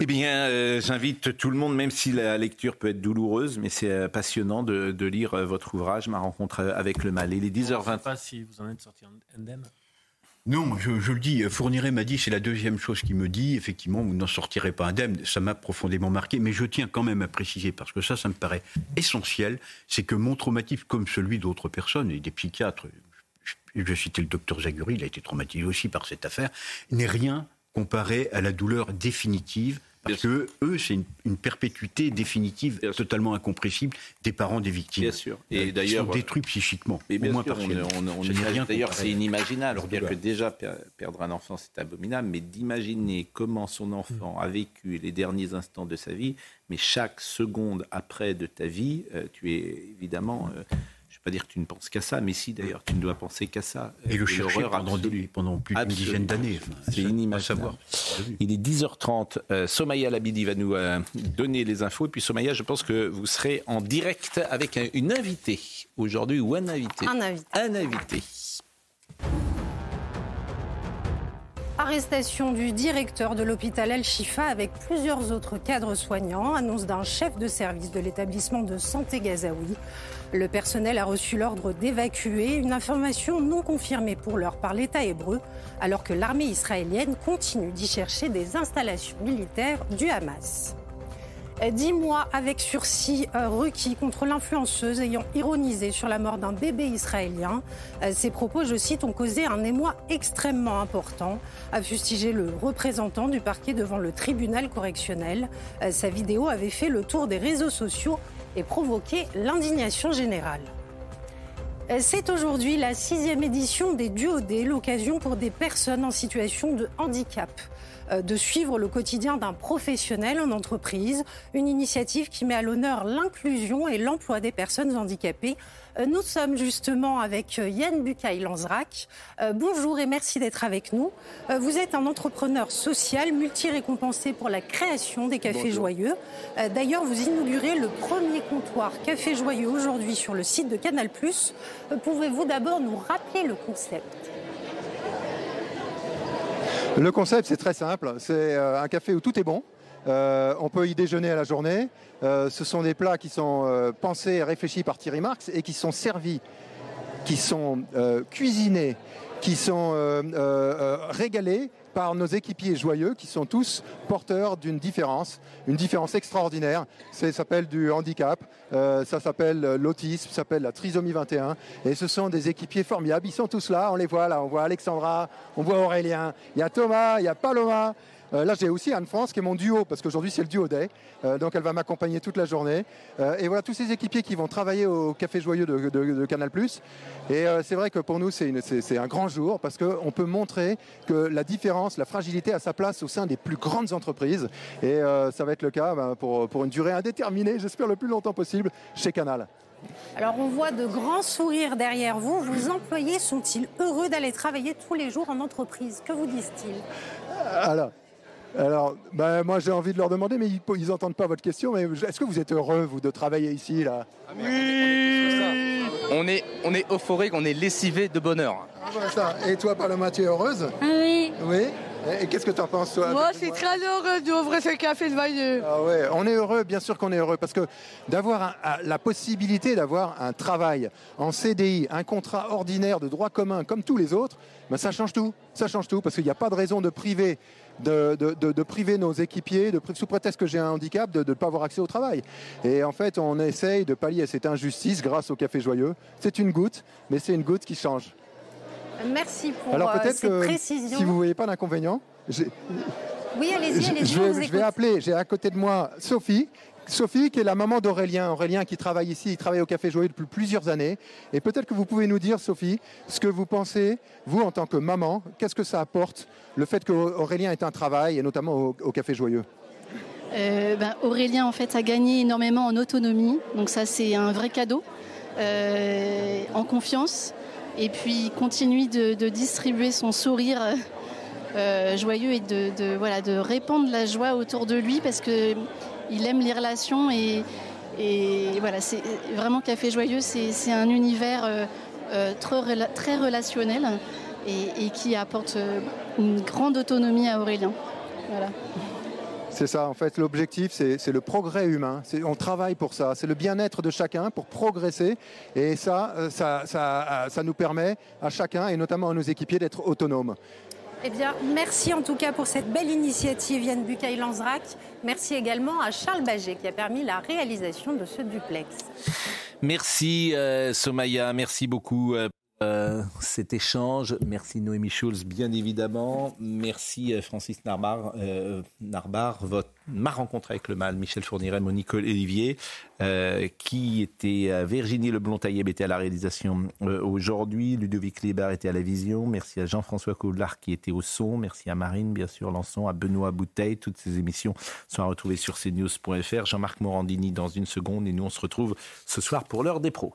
Eh bien, euh, j'invite tout le monde, même si la lecture peut être douloureuse, mais c'est euh, passionnant de, de lire euh, votre ouvrage, Ma rencontre avec le mal. Il est Je ne 10h20. sais pas si vous en êtes sorti indemne. Non, je, je le dis, Fourniret m'a dit, c'est la deuxième chose qu'il me dit, effectivement, vous n'en sortirez pas indemne, ça m'a profondément marqué, mais je tiens quand même à préciser, parce que ça, ça me paraît essentiel, c'est que mon traumatisme, comme celui d'autres personnes, et des psychiatres, je, je citais le docteur Zaguri, il a été traumatisé aussi par cette affaire, n'est rien comparé à la douleur définitive parce que eux, c'est une, une perpétuité définitive totalement incompressible des parents des victimes. Bien sûr. Et Et d'ailleurs, d'ailleurs, détruits psychiquement, Mais bien au moins sûr, on, partiellement. D'ailleurs, c'est inimaginable. Leur C'est-à-dire que déjà, per- perdre un enfant, c'est abominable, mais d'imaginer comment son enfant a vécu les derniers instants de sa vie, mais chaque seconde après de ta vie, euh, tu es évidemment. euh, pas dire que tu ne penses qu'à ça, mais si d'ailleurs, tu ne dois penser qu'à ça. Et le Euh, chercher pendant, absolue. pendant plus d'une dizaine d'années. Enfin, C'est inimaginable. Il est 10h30. Euh, Somaya Labidi va nous euh, donner les infos. Et puis Somaya, je pense que vous serez en direct avec un- une invitée aujourd'hui ou un invité. Un invité. Un invité. Arrestation du directeur de l'hôpital Al-Shifa avec plusieurs autres cadres soignants, annonce d'un chef de service de l'établissement de santé gazaoui. Le personnel a reçu l'ordre d'évacuer, une information non confirmée pour l'heure par l'État hébreu, alors que l'armée israélienne continue d'y chercher des installations militaires du Hamas. Dix mois avec sursis euh, requis contre l'influenceuse ayant ironisé sur la mort d'un bébé israélien. Euh, Ces propos, je cite, ont causé un émoi extrêmement important, a fustigé le représentant du parquet devant le tribunal correctionnel. Euh, Sa vidéo avait fait le tour des réseaux sociaux et provoqué l'indignation générale. Euh, C'est aujourd'hui la sixième édition des Duodés, l'occasion pour des personnes en situation de handicap euh, de suivre le quotidien d'un professionnel en entreprise, une initiative qui met à l'honneur l'inclusion et l'emploi des personnes handicapées. Euh, Nous sommes justement avec euh, Yann Bucaille-Lanzrac. Euh, Bonjour et merci d'être avec nous. Vous êtes un entrepreneur social multi-récompensé pour la création des cafés Bonjour. joyeux. D'ailleurs, vous inaugurez le premier comptoir Café Joyeux aujourd'hui sur le site de Canal+. Pouvez-vous d'abord nous rappeler le concept? Le concept, c'est très simple. C'est un café où tout est bon. Euh, on peut y déjeuner à la journée. Euh, ce sont des plats qui sont euh, pensés et réfléchis par Thierry Marx et qui sont servis, qui sont cuisinés, qui sont régalés par nos équipiers joyeux qui sont tous porteurs d'une différence, une différence extraordinaire. Ça s'appelle du handicap, ça s'appelle l'autisme, ça s'appelle la trisomie 21. Et ce sont des équipiers formidables. Ils sont tous là, on les voit là. On voit Alexandra, on voit Aurélien, il y a Thomas, il y a Paloma. Euh, là, j'ai aussi Anne-France qui est mon duo, parce qu'aujourd'hui c'est le duo day. Euh, donc elle va m'accompagner toute la journée. Euh, et voilà tous ces équipiers qui vont travailler au Café Joyeux de, de- de Canal. Et c'est vrai que pour nous, c'est un grand jour, parce qu'on peut montrer que la différence, la fragilité a sa place au sein des plus grandes entreprises. Et ça va être le cas ben, pour, pour une durée indéterminée, j'espère le plus longtemps possible, chez Canal. Alors on voit de grands sourires derrière vous. Vos employés sont-ils heureux d'aller travailler tous les jours en entreprise? Que vous disent-ils? Alors, alors ben, moi j'ai envie de leur demander, mais ils n'entendent pas votre question, mais est-ce que vous êtes heureux, vous, de travailler ici là? On est, on est euphorique, on est lessivé de bonheur. Ah, ça. Et toi, Paloma, tu es heureuse? Oui. Oui Et qu'est-ce que tu en penses, toi? Moi, je suis très heureux d'ouvrir ce café de Vailleux. Ah ouais, on est heureux, bien sûr qu'on est heureux, parce que d'avoir la possibilité d'avoir un travail en CDI, un contrat ordinaire de droit commun comme tous les autres, ben ça change tout. Ça change tout, parce qu'il n'y a pas de raison de priver, de, de- de- de priver nos équipiers, de, sous prétexte que j'ai un handicap, de ne pas avoir accès au travail. Et en fait, on essaye de pallier à cette injustice grâce au Café Joyeux. C'est une goutte, mais c'est une goutte qui change. Merci pour Alors euh, peut-être ces que précisions. si vous ne voyez pas d'inconvénient, j'ai- Oui, allez-y, je, allez-y, je vais, je appeler, j'ai à côté de moi Sophie. Sophie, qui est la maman d'Aurélien. Aurélien qui travaille ici, il travaille au Café Joyeux depuis plusieurs années. Et peut-être que vous pouvez nous dire, Sophie, ce que vous pensez, vous en tant que maman, qu'est-ce que ça apporte, le fait qu'Aurélien ait un travail, et notamment au, Café Joyeux? Euh, ben, Aurélien, en fait, a gagné énormément en autonomie. Donc ça, c'est un vrai cadeau. Euh, en confiance. Et puis, il continue de, distribuer son sourire euh, joyeux et de répandre la joie autour de lui parce que il aime les relations et, voilà, c'est vraiment Café Joyeux, c'est un univers euh, euh, très, rela- très relationnel et, qui apporte euh, une grande autonomie à Aurélien. C'est ça, en fait, l'objectif, c'est le progrès humain. On travaille pour ça. C'est le bien-être de chacun pour progresser. Et ça, ça, nous permet à chacun, et notamment à nos équipiers, d'être autonomes. Eh bien, merci en tout cas pour cette belle initiative, Yann Bucaille-Lanzrac. Merci également à Charles Baget qui a permis la réalisation de ce duplex. Merci euh, Somaya, merci beaucoup. Euh, euh, cet échange. Merci Noémie Schulz, bien évidemment. Merci euh, Francis Narbar, euh, Narbar votre, ma rencontre avec le mal, Michel Fourniret, Monique Olivier, qui était Virginie Leblond-Tailleb était à la réalisation aujourd'hui, Ludovic Lébar était à la vision. Merci à Jean-François Coulard qui était au son. Merci à Marine, bien sûr, Lançon, à Benoît Bouteille. Toutes ces émissions sont à retrouver sur cnews.fr. Jean-Marc Morandini dans une seconde et nous on se retrouve ce soir pour l'heure des pros.